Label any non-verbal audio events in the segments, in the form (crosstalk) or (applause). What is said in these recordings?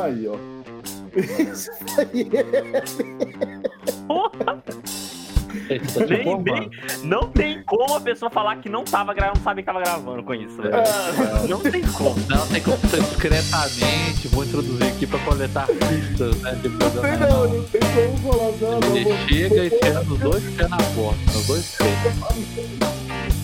Aí, ó. Isso aí Porra! Nem, nem, não tem como a pessoa falar que não tava gravando, não sabia que tava gravando com isso, velho. Ah, Não tem como. Não tem como ser discretamente. Vou introduzir aqui pra coletar pistas, né? Depois não tem da- não, não tem como falar eu Ele chega e tira os dois pés na porta, os dois pés.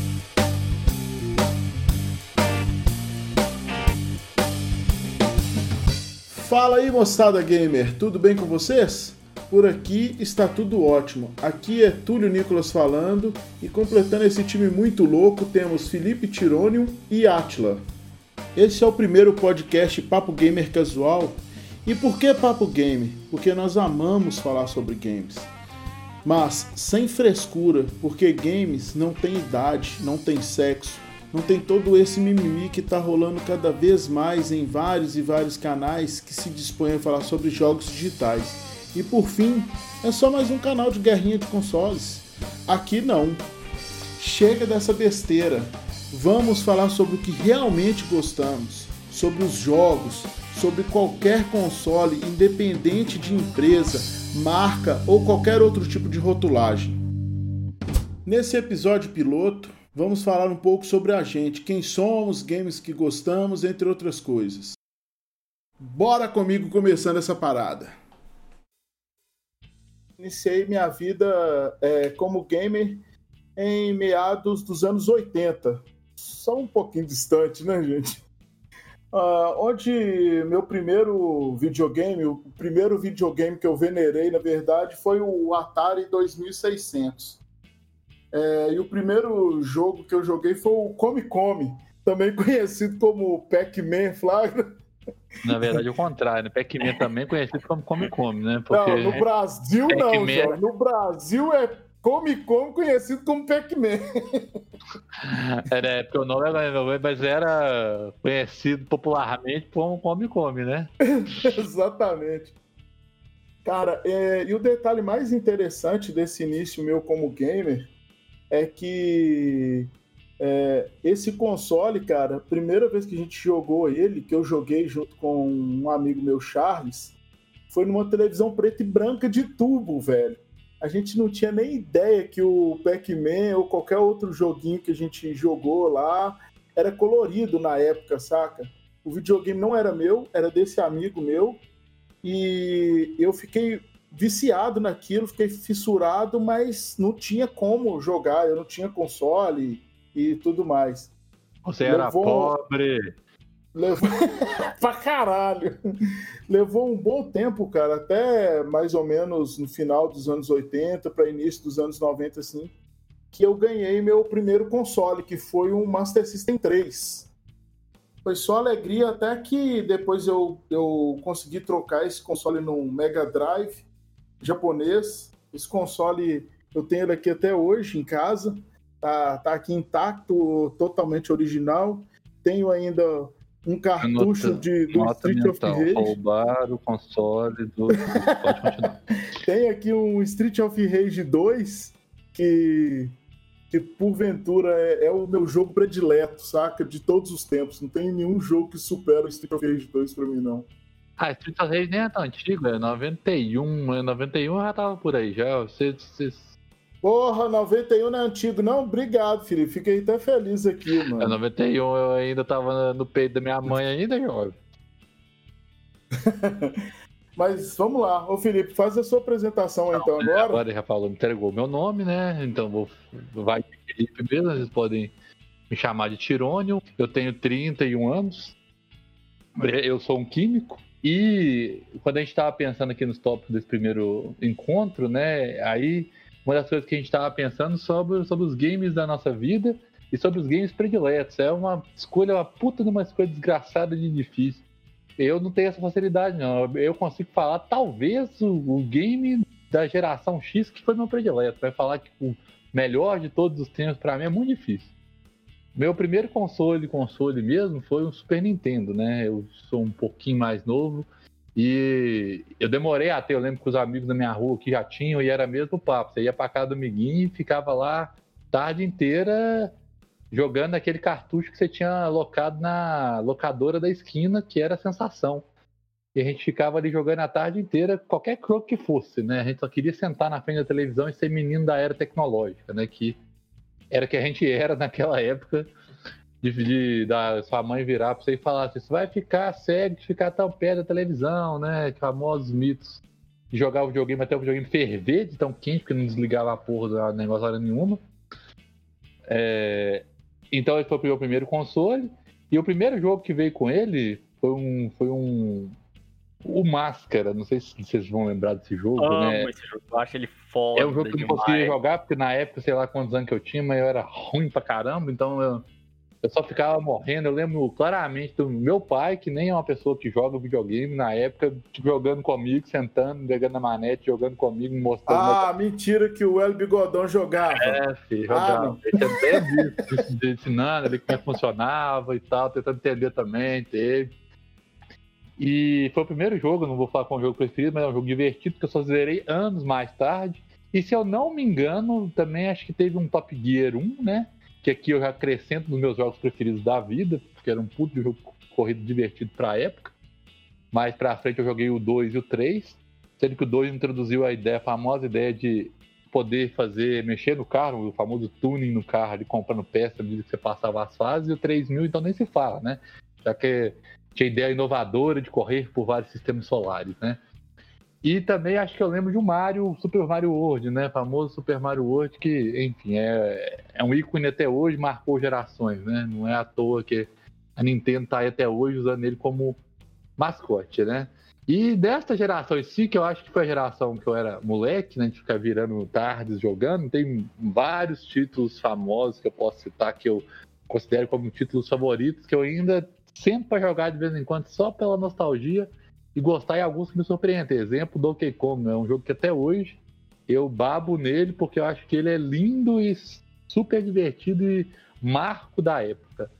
Fala aí, moçada gamer, tudo bem com vocês? Por aqui está tudo ótimo. Aqui é Túlio Nicolas falando e completando esse time muito louco temos Felipe Tironium e Atila. Esse é o primeiro podcast Papo Gamer Casual. E por que Papo Game? Porque nós amamos falar sobre games. Mas sem frescura, porque games não tem idade, não tem sexo, não tem todo esse mimimi que tá rolando cada vez mais em vários e vários canais que se dispõem a falar sobre jogos digitais. E por fim, é só mais um canal de guerrinha de consoles. Aqui não. Chega dessa besteira. Vamos falar sobre o que realmente gostamos, sobre os jogos, sobre qualquer console, independente de empresa, marca ou qualquer outro tipo de rotulagem. Nesse episódio piloto, vamos falar um pouco sobre a gente, quem somos, games que gostamos, entre outras coisas. Bora comigo começando essa parada. Iniciei minha vida é, como gamer em meados dos anos 80. Só um pouquinho distante, né, gente? Ah, onde meu primeiro videogame, o primeiro videogame que eu venerei, na verdade, foi o Atari 2600. É, e o primeiro jogo que eu joguei foi o Come Come, também (laughs) conhecido como Pac-Man Flagra. Na verdade, é o contrário, né? Pac-Man também conhecido como Come Come, né? Porque Não, no Brasil não. Jorge. No Brasil é Come Come conhecido como Pac-Man. (laughs) era, porque o nome era, mas era conhecido popularmente como Come Come, né? (laughs) Exatamente. Cara, é, e o detalhe mais interessante desse início meu como gamer é que é, esse console, cara, primeira vez que a gente jogou ele, que eu joguei junto com um amigo meu, Charles, foi numa televisão preta e branca de tubo, velho. A gente não tinha nem ideia que o Pac-Man ou qualquer outro joguinho que a gente jogou lá era colorido na época, saca? O videogame não era meu, era desse amigo meu. E eu fiquei viciado naquilo, fiquei fissurado, mas não tinha como jogar, eu não tinha console e tudo mais. Você era Levou- pobre. Levou (laughs) pra caralho. Levou um bom tempo, cara, até mais ou menos no final dos anos 80 para início dos anos 90 assim, que eu ganhei meu primeiro console, que foi um Master System 3. Foi só alegria até que depois eu, eu consegui trocar esse console num Mega Drive japonês. Esse console eu tenho ele aqui até hoje em casa. Tá, tá aqui intacto, totalmente original. Tenho ainda um cartucho Nota- de, do Nota Street of mental. Rage. Roubar o console do. (laughs) Pode continuar. Tem aqui um Street of Rage 2 que, que porventura é, é o meu jogo predileto, saca? De todos os tempos. Não tem nenhum jogo que supera o Street of Rage 2 pra mim, não. Ah, Street of Rage nem é tão antigo, é 91. é 91 eu já tava por aí já. Você, você, Porra, 91 não é antigo. Não, obrigado, Felipe. Fiquei até feliz aqui, é mano. 91 eu ainda tava no peito da minha mãe ainda, jovem. (laughs) Mas vamos lá. Ô, Felipe, faz a sua apresentação então agora. Agora já falou, me entregou meu nome, né? Então vou, vai de Felipe mesmo, vocês podem me chamar de Tirônio. Eu tenho 31 anos. Eu sou um químico. E quando a gente estava pensando aqui nos tópicos desse primeiro encontro, né? Aí uma das coisas que a gente estava pensando sobre, sobre os games da nossa vida e sobre os games prediletos. É uma escolha, uma puta de uma escolha desgraçada de difícil. Eu não tenho essa facilidade, não. Eu consigo falar, talvez, o, o game da geração X que foi meu predileto. Vai falar que o melhor de todos os tempos, pra mim, é muito difícil. Meu primeiro console, console mesmo, foi o Super Nintendo, né? Eu sou um pouquinho mais novo e eu demorei até. Eu lembro que os amigos da minha rua que já tinham e era mesmo papo. Você ia pra casa do amiguinho e ficava lá tarde inteira jogando aquele cartucho que você tinha locado na locadora da esquina, que era a sensação. E a gente ficava ali jogando a tarde inteira, qualquer jogo que fosse, né? A gente só queria sentar na frente da televisão e ser menino da era tecnológica, né? Que era que a gente (laughs) era naquela época de, de da sua mãe virar pra você e falar assim, você vai ficar cego de ficar tão perto da televisão, né? Famosos mitos de jogar o videogame até o videogame ferver de tão quente, porque não desligava a porra do negócio hora nenhuma. É... Então esse foi o meu primeiro console. E o primeiro jogo que veio com ele foi um. Foi um o Máscara, não sei se vocês vão lembrar desse jogo, Amo né? esse jogo, eu acho ele foda. É um jogo que eu não conseguia jogar, porque na época, sei lá quantos anos que eu tinha, mas eu era ruim pra caramba, então eu, eu só ficava morrendo. Eu lembro claramente do meu pai, que nem é uma pessoa que joga videogame, na época, tipo, jogando comigo, sentando, pegando a manete, jogando comigo, mostrando. Ah, mentira que o El Bigodão jogava. É, filho, jogava. Ah, ele até visto, ensinando ele como é funcionava e tal, tentando entender também, teve. E foi o primeiro jogo, não vou falar com o jogo preferido, mas é um jogo divertido, que eu só zerei anos mais tarde. E se eu não me engano, também acho que teve um Top Gear 1, né? Que aqui eu já acrescento nos meus jogos preferidos da vida, porque era um puto jogo corrido divertido pra época. Mais pra frente eu joguei o 2 e o 3, sendo que o 2 introduziu a ideia, a famosa ideia de poder fazer, mexer no carro, o famoso tuning no carro, ali comprando peça à medida que você passava as fases, e o 3000 então nem se fala, né? Já que tinha ideia inovadora de correr por vários sistemas solares, né? E também acho que eu lembro de um Mario, Super Mario World, né? Famoso Super Mario World, que, enfim, é, é um ícone até hoje, marcou gerações, né? Não é à toa que a Nintendo tá aí até hoje usando ele como mascote, né? E desta geração em si, que eu acho que foi a geração que eu era moleque, né? De ficar virando tardes jogando, tem vários títulos famosos que eu posso citar que eu considero como títulos favoritos, que eu ainda sempre para jogar de vez em quando só pela nostalgia e gostar e alguns que me surpreendem. Exemplo, Donkey Kong, é um jogo que até hoje eu babo nele porque eu acho que ele é lindo e super divertido e marco da época.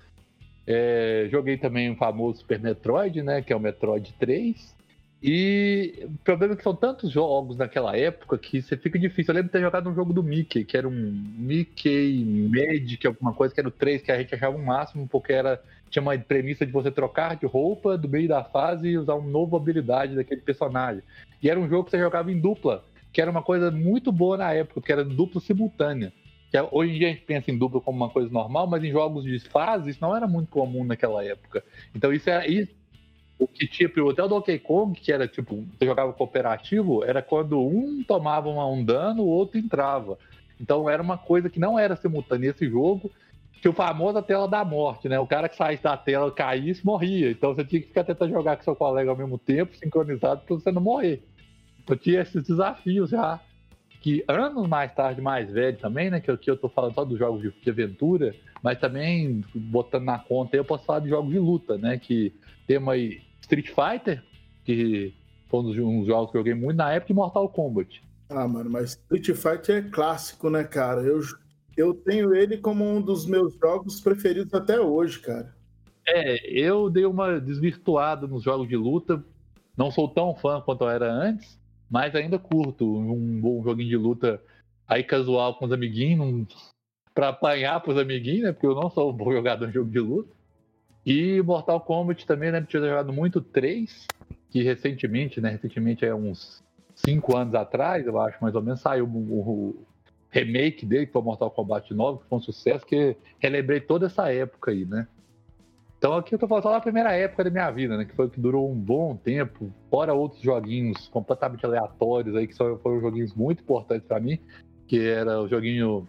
É, joguei também o famoso Super Metroid, né, que é o Metroid 3. E o problema é que são tantos jogos naquela época que você fica difícil. Eu lembro de ter jogado um jogo do Mickey, que era um Mickey Magic, alguma coisa, que era o 3, que a gente achava o máximo, porque era, tinha uma premissa de você trocar de roupa do meio da fase e usar uma nova habilidade daquele personagem. E era um jogo que você jogava em dupla, que era uma coisa muito boa na época, porque era dupla simultânea. Que é, hoje em dia a gente pensa em dupla como uma coisa normal, mas em jogos de fase isso não era muito comum naquela época. Então isso era, isso o que tipo, o Donkey Kong, que era tipo, você jogava cooperativo, era quando um tomava um dano, o outro entrava. Então era uma coisa que não era simultânea esse jogo, que o famoso a tela da morte, né? O cara que saísse da tela, caísse, morria. Então você tinha que ficar tentando jogar com seu colega ao mesmo tempo, sincronizado, para você não morrer. Então tinha esses desafios já. Que anos mais tarde, mais velho também, né? Que aqui eu tô falando só dos jogos de, de aventura, mas também, botando na conta aí, eu posso falar de jogos de luta, né? Que temos aí Street Fighter, que foi um dos jogos que eu joguei muito na época, e Mortal Kombat. Ah, mano, mas Street Fighter é clássico, né, cara? Eu, eu tenho ele como um dos meus jogos preferidos até hoje, cara. É, eu dei uma desvirtuada nos jogos de luta. Não sou tão fã quanto eu era antes, mas ainda curto um, um joguinho de luta aí casual com os amiguinhos, pra apanhar pros amiguinhos, né? Porque eu não sou um bom jogador de jogo de luta. E Mortal Kombat também, né? Tinha jogado muito 3, que recentemente, né? Recentemente é uns 5 anos atrás, eu acho, mais ou menos, saiu o remake dele, que foi Mortal Kombat 9, que foi um sucesso, que relembrei toda essa época aí, né? Então aqui eu tô falando só da primeira época da minha vida, né? Que foi que durou um bom tempo, fora outros joguinhos completamente aleatórios aí, que foram joguinhos muito importantes para mim, que era o joguinho.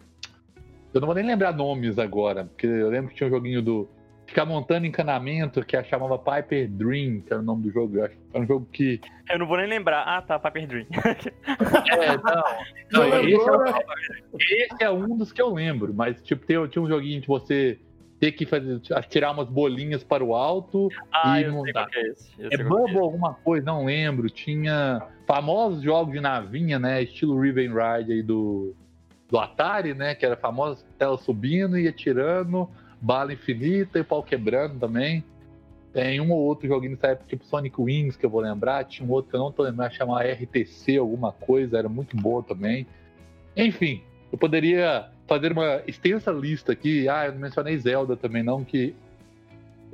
Eu não vou nem lembrar nomes agora, porque eu lembro que tinha um joguinho do ficar montando encanamento que a chamava Piper Dream, que era o nome do jogo. Era um jogo que. Eu não vou nem lembrar. Ah, tá, Piper Dream. (laughs) é, não. não esse, é, esse, é, um dos que eu lembro, mas tipo, tem, tinha um joguinho de você ter que fazer, tirar umas bolinhas para o alto ah, e eu montar. É esse. é Bubble é. alguma coisa, não lembro. Tinha famosos jogos de navinha, né? Estilo Riven Ride aí do, do Atari, né? Que era famosa tela subindo e atirando bala infinita e pau quebrando também. Tem um ou outro joguinho nessa época, tipo Sonic Wings, que eu vou lembrar. Tinha um outro que eu não tô lembrando, chamava RTC, alguma coisa, era muito bom também. Enfim, eu poderia fazer uma extensa lista aqui. Ah, eu não mencionei Zelda também, não, que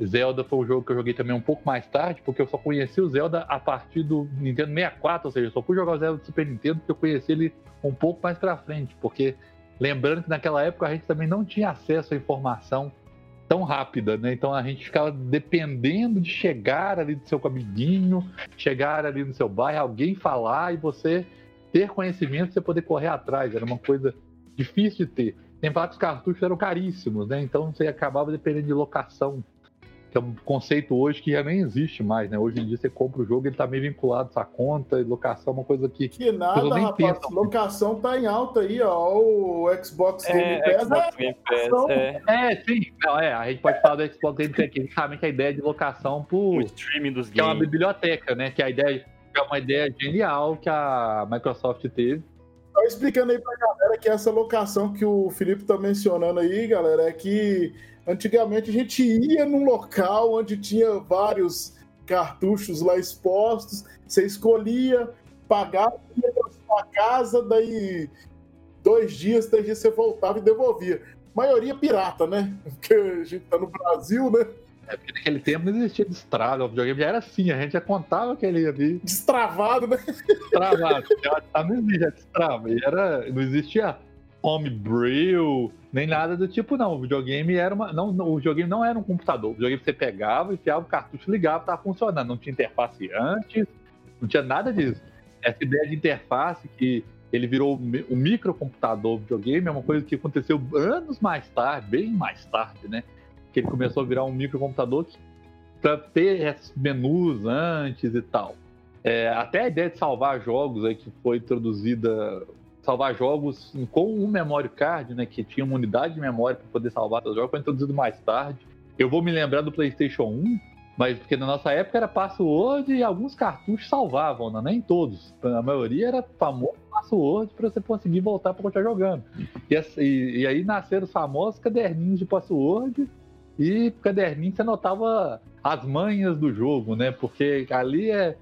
Zelda foi um jogo que eu joguei também um pouco mais tarde, porque eu só conheci o Zelda a partir do Nintendo 64, ou seja, eu só fui jogar o Zelda do Super Nintendo porque eu conheci ele um pouco mais pra frente, porque lembrando que naquela época a gente também não tinha acesso à informação tão rápida, né? Então a gente ficava dependendo de chegar ali do seu amiguinho, chegar ali no seu bairro, alguém falar e você ter conhecimento, você poder correr atrás. Era uma coisa difícil de ter. Tem falar que os cartuchos eram caríssimos, né? Então você acabava dependendo de locação que é um conceito hoje que já nem existe mais, né? Hoje em dia você compra o jogo, ele tá meio vinculado à sua conta, e locação é uma coisa que. Que nada, rapaz. Pensam. Locação tá em alta aí, ó. O Xbox é, Game Pass. Xbox Game Pass é. é, sim. Não, é, a gente pode falar do Xbox Game Pass, que sabe que a ideia de locação por. O streaming dos que games. é uma biblioteca, né? Que a ideia é uma ideia genial que a Microsoft teve. Só explicando aí pra galera que essa locação que o Felipe tá mencionando aí, galera, é que Antigamente a gente ia num local onde tinha vários cartuchos lá expostos, você escolhia, pagava, ia para sua casa, daí dois dias, três dias você voltava e devolvia. Maioria pirata, né? (laughs) Porque a gente tá no Brasil, né? É porque naquele tempo não existia destrava, o videogame já era assim, a gente já contava que ele ia vir. Destravado, né? Destravado. não existia destrava. E era, não existia homebrew, nem nada do tipo, não. O videogame era uma. Não, o videogame não era um computador. O videogame você pegava, enfiava o cartucho, ligava, estava funcionando. Não tinha interface antes, não tinha nada disso. Essa ideia de interface que ele virou o microcomputador videogame é uma coisa que aconteceu anos mais tarde, bem mais tarde, né? Que ele começou a virar um microcomputador para ter esses menus antes e tal. É, até a ideia de salvar jogos aí que foi introduzida salvar jogos com um memory card, né, que tinha uma unidade de memória para poder salvar os jogos, foi introduzido mais tarde. Eu vou me lembrar do PlayStation 1, mas porque na nossa época era password e alguns cartuchos salvavam, né? nem todos. A maioria era famoso password para você conseguir voltar para continuar jogando. E, e, e, aí nasceram os famosos caderninhos de password e caderninho você anotava as manhas do jogo, né? Porque ali é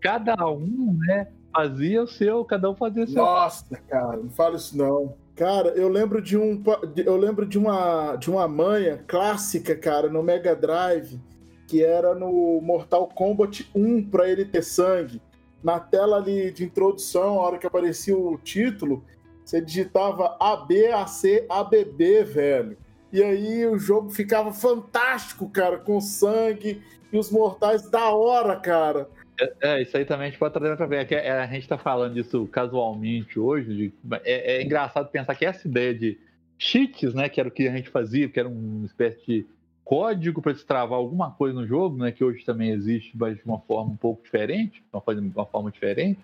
cada um, né? Fazia o seu, cada um fazia o seu. Nossa, cara, não fala isso não. Cara, eu lembro de um eu lembro de uma de uma manha clássica, cara, no Mega Drive, que era no Mortal Kombat 1 para ele ter sangue. Na tela ali de introdução, a hora que aparecia o título, você digitava ABAC ABB, velho. E aí o jogo ficava fantástico, cara, com sangue e os mortais da hora, cara. É, é, isso aí também a gente pode trazer para ver. É, é, a gente está falando disso casualmente hoje. De, é, é, engraçado pensar que essa ideia de cheats, né, que era o que a gente fazia, que era uma espécie de código para destravar alguma coisa no jogo, né, que hoje também existe, mas de uma forma um pouco diferente, uma, uma forma diferente,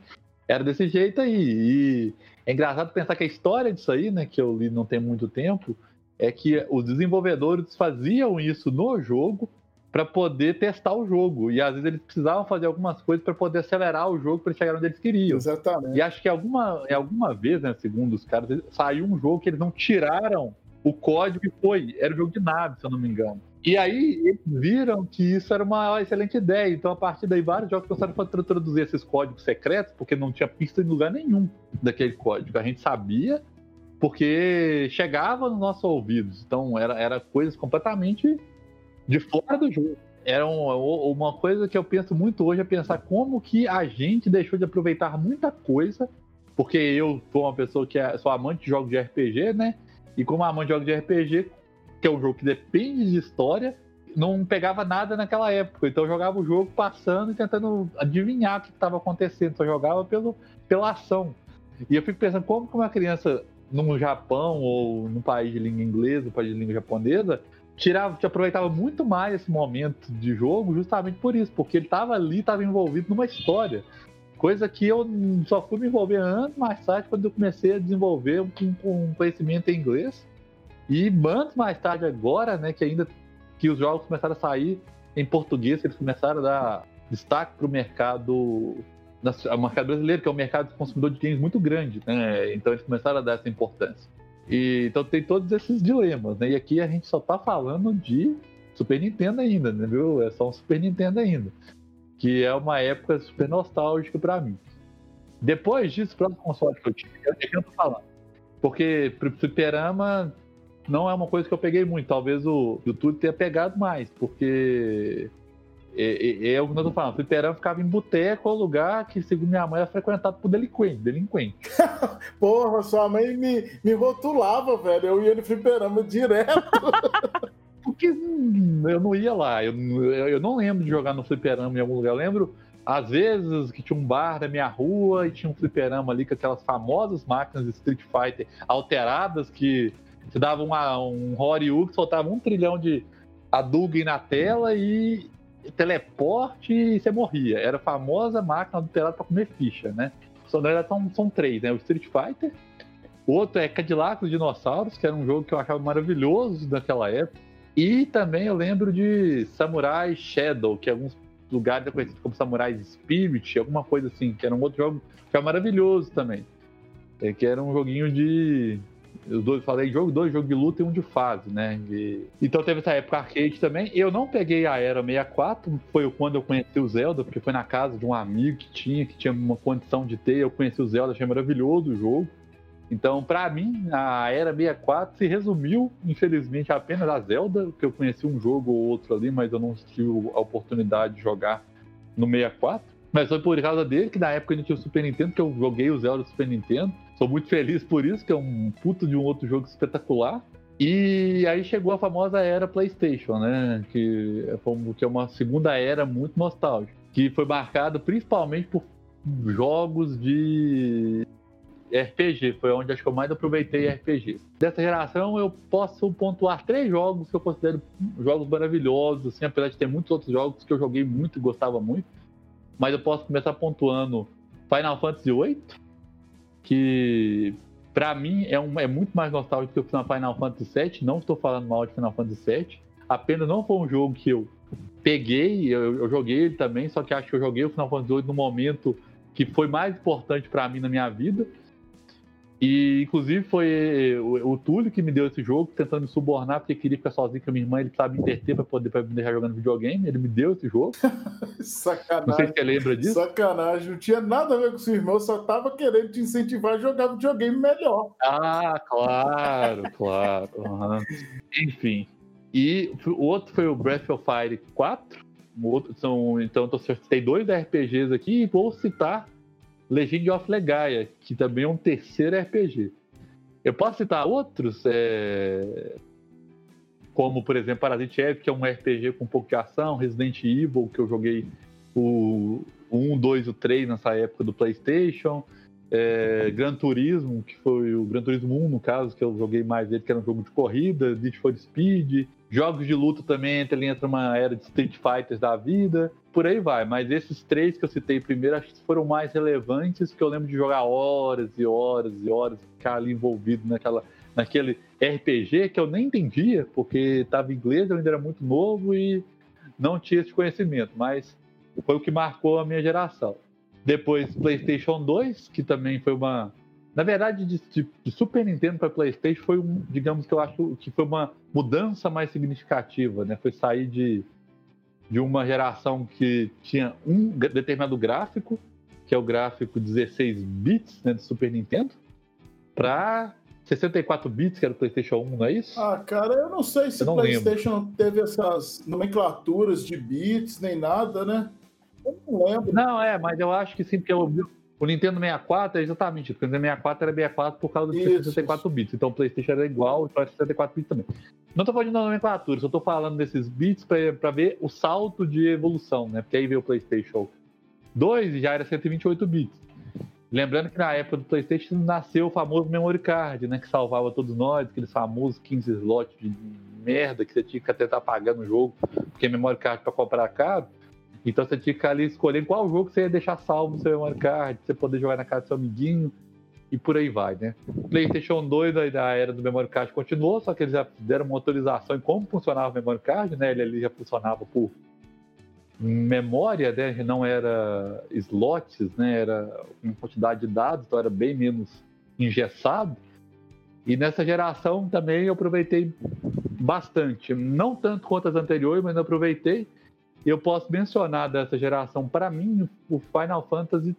era desse jeito aí. E é engraçado pensar que a história disso aí, né, que eu li não tem muito tempo, é que os desenvolvedores faziam isso no jogo para poder testar o jogo. E às vezes eles precisavam fazer algumas coisas para poder acelerar o jogo para chegar onde eles queriam. Exatamente. E acho que alguma, alguma vez, né, segundo os caras, saiu um jogo que eles não tiraram o código e foi. Era um jogo de nave, se eu não me engano. E aí eles viram que isso era uma excelente ideia. Então, a partir daí, vários jogos começaram a introduzir esses códigos secretos, porque não tinha pista em lugar nenhum daquele código. A gente sabia porque chegava nos nossos ouvidos. Então, era, era coisas completamente de fora do jogo. Era um, uma coisa que eu penso muito hoje é pensar como que a gente deixou de aproveitar muita coisa, porque eu sou uma pessoa que é, sou amante de jogos de RPG, né? E como amante de jogos de RPG, que é um jogo que depende de história, não pegava nada naquela época. Então eu jogava o jogo passando e tentando adivinhar o que estava acontecendo. Só jogava pelo, pela ação. E eu fico pensando como que uma criança no Japão ou num país de língua inglesa, um país de língua japonesa, tirava, te aproveitava muito mais esse momento de jogo justamente por isso, porque ele estava ali, estava envolvido numa história. Coisa que eu só fui me envolver anos mais tarde, quando eu comecei a desenvolver um, um conhecimento em inglês. E anos mais tarde agora, né, que ainda que os jogos começaram a sair em português, eles começaram a dar destaque para o mercado, mercado brasileiro, que é um mercado consumidor de games muito grande, né? Então eles começaram a dar essa importância. E, então tem todos esses dilemas, né? E aqui a gente só tá falando de Super Nintendo ainda, né, viu? É só um Super Nintendo ainda. Que é uma época super nostálgica para mim. Depois disso, o próximo console que eu tive, o eu tô falando. Porque pro Superama, não é uma coisa que eu peguei muito. Talvez o YouTube tenha pegado mais, porque é, o que eu tô falando. Fliperama ficava em boteco, lugar que, segundo minha mãe, era frequentado por delinquente. delinquente. (laughs) Porra, sua mãe me, me rotulava, velho. Eu ia no fliperama direto. (laughs) Porque hum, eu não ia lá. Eu, eu não lembro de jogar no fliperama em algum lugar. Eu lembro, às vezes, que tinha um bar na minha rua e tinha um fliperama ali com aquelas famosas máquinas de Street Fighter alteradas que você dava uma, um Horyu que soltava um trilhão de Hadouken na tela e teleporte e você morria. Era a famosa máquina adulterada para comer ficha, né? Só, na verdade, são, são três, né? O Street Fighter, o outro é Cadillac os Dinossauros, que era um jogo que eu achava maravilhoso naquela época. E também eu lembro de Samurai Shadow, que alguns lugares é conhecido como Samurai Spirit, alguma coisa assim, que era um outro jogo que era maravilhoso também. É, que era um joguinho de os dois, falei jogo, dois jogos de luta e um de fase, né? De... Então teve essa época arcade também. Eu não peguei a Era 64, foi quando eu conheci o Zelda, porque foi na casa de um amigo que tinha, que tinha uma condição de ter. Eu conheci o Zelda, achei maravilhoso o jogo. Então, para mim, a Era 64 se resumiu, infelizmente, apenas a Zelda, que eu conheci um jogo ou outro ali, mas eu não tive a oportunidade de jogar no 64. Mas foi por causa dele que na época a gente tinha o Super Nintendo, que eu joguei o Zelda Super Nintendo. Sou muito feliz por isso, que é um puto de um outro jogo espetacular. E aí chegou a famosa era PlayStation, né? Que é, é uma segunda era muito nostálgica. Que foi marcada principalmente por jogos de RPG. Foi onde acho que eu mais aproveitei RPG. Dessa geração eu posso pontuar três jogos que eu considero jogos maravilhosos, assim, apesar de ter muitos outros jogos que eu joguei muito e gostava muito. Mas eu posso começar pontuando Final Fantasy VIII, que para mim é, um, é muito mais nostálgico que o Final Fantasy VII. Não estou falando mal de Final Fantasy VII. Apenas não foi um jogo que eu peguei, eu, eu joguei ele também, só que acho que eu joguei o Final Fantasy VIII no momento que foi mais importante para mim na minha vida. E, inclusive, foi o, o, Túlio que me deu esse jogo, tentando me subornar, porque queria ficar sozinho com a minha irmã, ele precisava me entreter para poder pra me deixar jogando videogame. Ele me deu esse jogo. Sacanagem. (laughs) Não sei se você lembra disso. Sacanagem. Não tinha nada a ver com seu irmão, só tava querendo te incentivar a jogar videogame melhor. Ah, claro, (laughs) claro. Uhum. Enfim. E o outro foi o Breath of Fire 4. O outro são, então, eu citei dois RPGs aqui e vou citar Legend of Legaia, que também é um terceiro RPG. Eu posso citar outros, é... como, por exemplo, Parasite Eve, que é um RPG com um pouco de ação, Resident Evil, que eu joguei o 1, 2 e o 3 nessa época do PlayStation, é... Gran Turismo, que foi o Gran Turismo 1, no caso, que eu joguei mais ele, que era um jogo de corrida, Need for Speed, Jogos de luta também ele entra uma era de Street Fighters da vida, por aí vai. Mas esses três que eu citei primeiro, acho que foram mais relevantes, porque eu lembro de jogar horas e horas e horas, ficar ali envolvido naquela, naquele RPG que eu nem entendia, porque estava em inglês, eu ainda era muito novo e não tinha esse conhecimento, mas foi o que marcou a minha geração. Depois PlayStation 2, que também foi uma na verdade, de, de Super Nintendo para PlayStation foi um, digamos que eu acho que foi uma mudança mais significativa, né? Foi sair de, de uma geração que tinha um determinado gráfico, que é o gráfico 16 bits né, do Super Nintendo, para 64 bits, que era o PlayStation 1, não é isso? Ah, cara, eu não sei se o PlayStation lembro. teve essas nomenclaturas de bits nem nada, né? Eu não lembro. Não, é, mas eu acho que sim, porque eu, o Nintendo 64 é exatamente isso. O Nintendo 64 era 64 por causa dos 64 bits. Então o PlayStation era igual, então era 64 bits também. Não estou falando de nomenclatura, só estou falando desses bits para ver o salto de evolução, né? Porque aí veio o PlayStation 2 e já era 128 bits. Lembrando que na época do PlayStation nasceu o famoso memory card, né? Que salvava todos nós, aqueles famosos 15 slots de merda que você tinha que tentar pagar no jogo, porque memory card para comprar caro. Então você tinha que ali escolhendo qual jogo você ia deixar salvo no seu memory card, você poder jogar na casa do seu amiguinho e por aí vai, né? PlayStation 2 da era do memory card continuou, só que eles já deram uma autorização em como funcionava o memory card, né? Ele ali já funcionava por memória, né? Não era slots, né? Era uma quantidade de dados, então era bem menos engessado. E nessa geração também eu aproveitei bastante, não tanto quanto as anteriores, mas eu aproveitei eu posso mencionar dessa geração, para mim, o Final Fantasy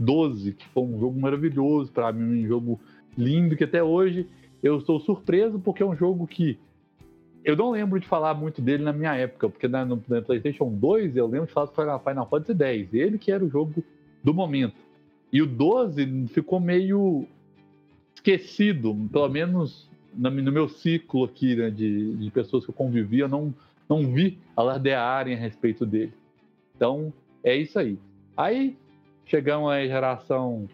XII, que foi um jogo maravilhoso, para mim, um jogo lindo, que até hoje eu estou surpreso porque é um jogo que eu não lembro de falar muito dele na minha época, porque na, no, na PlayStation 2 eu lembro de falar do Final Fantasy X, ele que era o jogo do momento. E o 12 ficou meio esquecido, pelo menos no, no meu ciclo aqui né, de, de pessoas que eu convivia, não, não vi alardearem a respeito dele. Então, é isso aí. Aí, chegamos à geração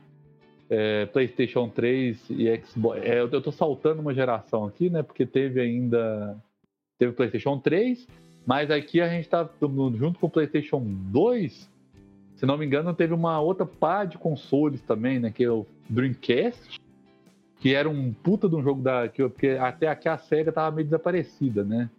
é, PlayStation 3 e Xbox. É, eu estou saltando uma geração aqui, né? Porque teve ainda teve PlayStation 3, mas aqui a gente está junto com o PlayStation 2. Se não me engano, teve uma outra pá de consoles também, né? Que é o Dreamcast, que era um puta de um jogo da. Que, porque até aqui a SEGA tava meio desaparecida, né?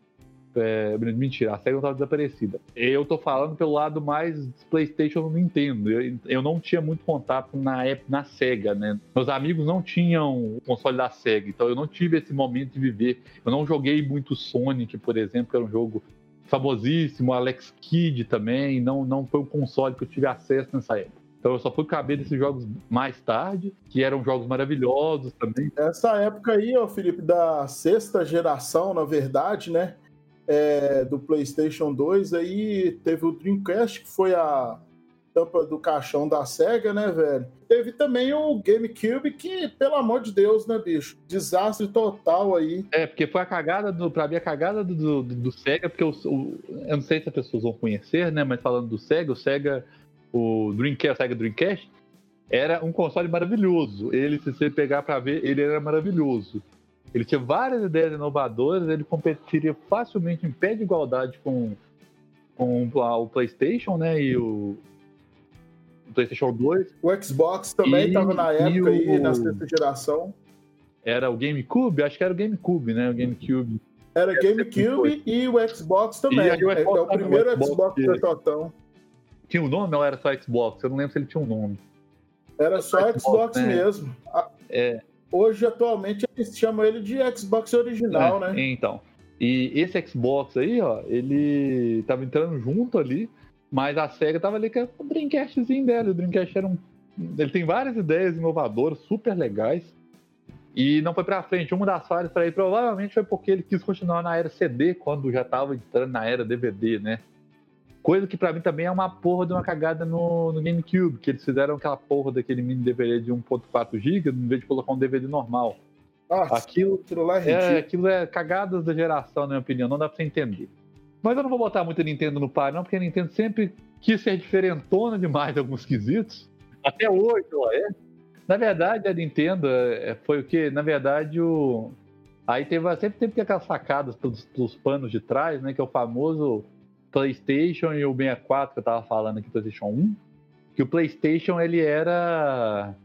É, mentira, a SEGA não estava desaparecida. Eu tô falando pelo lado mais PlayStation no Nintendo. Eu, eu não tinha muito contato na época na SEGA, né? Meus amigos não tinham o console da SEGA, então eu não tive esse momento de viver. Eu não joguei muito Sonic, por exemplo, que era um jogo famosíssimo, Alex Kidd também. Não, não foi um console que eu tive acesso nessa época. Então eu só fui caber desses jogos mais tarde, que eram jogos maravilhosos também. Essa época aí, ó, Felipe, da sexta geração, na verdade, né? É, do PlayStation 2, aí teve o Dreamcast, que foi a tampa do caixão da SEGA, né, velho? Teve também o GameCube, que, pelo amor de Deus, né, bicho? Desastre total aí. É, porque foi a cagada do. Pra mim, a cagada do, do, do SEGA, porque o, o, eu não sei se as pessoas vão conhecer, né? Mas falando do SEGA, o SEGA, o Dreamcast, o SEGA Dreamcast, era um console maravilhoso. Ele, se você pegar pra ver, ele era maravilhoso. Ele tinha várias ideias inovadoras, ele competiria facilmente em pé de igualdade com, com o PlayStation, né? E o, o PlayStation 2. O Xbox também estava na época o, aí, na sexta geração. Era o GameCube? Acho que era o GameCube, né? O GameCube. Era GameCube e o Xbox também. O Xbox, é, é, o primeiro Xbox, Xbox portotão. Tinha um nome ou era só Xbox? Eu não lembro se ele tinha um nome. Era só Xbox, Xbox né? mesmo. É. Hoje, atualmente, eles chamam ele de Xbox original, é, né? Então. E esse Xbox aí, ó, ele tava entrando junto ali, mas a SEGA tava ali com o Dreamcastzinho dela. O Dreamcast era um. Ele tem várias ideias inovadoras, super legais. E não foi pra frente. Uma das falhas para ele provavelmente foi porque ele quis continuar na era CD, quando já tava entrando na era DVD, né? Coisa que para mim também é uma porra de uma cagada no, no, GameCube, que eles fizeram aquela porra daquele mini DVD de 1.4 GB, em vez de colocar um DVD normal. Ah, aquilo, aquilo lá é, é aquilo é cagadas da geração, na minha opinião, não dá pra você entender. Mas eu não vou botar muito a Nintendo no par, não, porque a Nintendo sempre quis ser diferentona demais em alguns quesitos. Até hoje ela é. Na verdade, a Nintendo é, foi o que? Na verdade, o. Aí teve, sempre teve aquelas sacadas pelos, pelos panos de trás, né? Que é o famoso PlayStation e o 64 que eu tava falando aqui, PlayStation 1, que o PlayStation ele era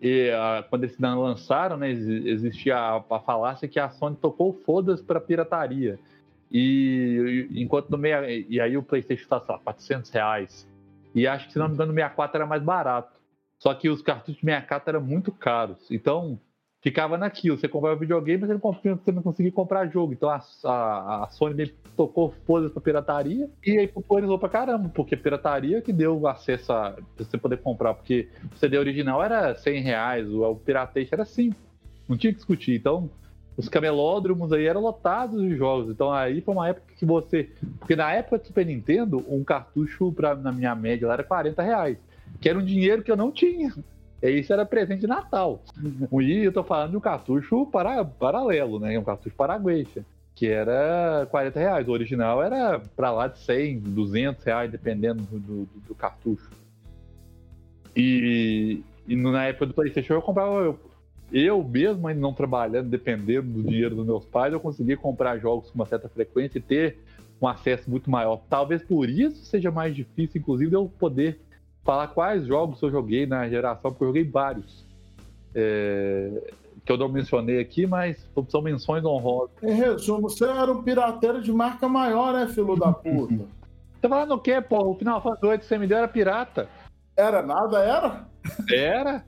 e, a, quando eles lançaram, né, existia a, a falácia que a Sony tocou foda-se para pirataria. E, e, enquanto no meia, e aí o PlayStation está, sei lá, 400 reais. E acho que se não me engano, o 64 era mais barato. Só que os cartuchos de 64 eram muito caros. Então, ficava naquilo. Você comprava videogame, mas você não conseguia comprar jogo. Então a, a, a Sony tocou foda pra pirataria e aí popularizou pra caramba, porque pirataria que deu acesso a você poder comprar, porque o CD original era 100 reais, o, o Piratation era 5. Não tinha que discutir. Então, os camelódromos aí eram lotados de jogos. Então aí foi uma época que você. Porque na época do Super Nintendo, um cartucho pra, na minha média lá era 40 reais. Que era um dinheiro que eu não tinha. Isso era presente de Natal. E eu tô falando de um cartucho para, paralelo, né? Um cartucho paraguaixa, que era 40 reais. O original era para lá de 100, 200 reais, dependendo do, do, do cartucho. E, e, na época do PlayStation eu comprava. Eu, eu mesmo, ainda não trabalhando, dependendo do dinheiro dos meus pais, eu conseguia comprar jogos com uma certa frequência e ter um acesso muito maior. Talvez por isso seja mais difícil, inclusive, eu poder falar quais jogos eu joguei na geração, porque eu joguei vários. É, que eu não mencionei aqui, mas são menções honrosas. Em resumo, você era um pirateiro de marca maior, né, filho da puta? Tá falando o quê, pô? O Final Fantasy 8 que você me deu era pirata. Era nada, era? Era.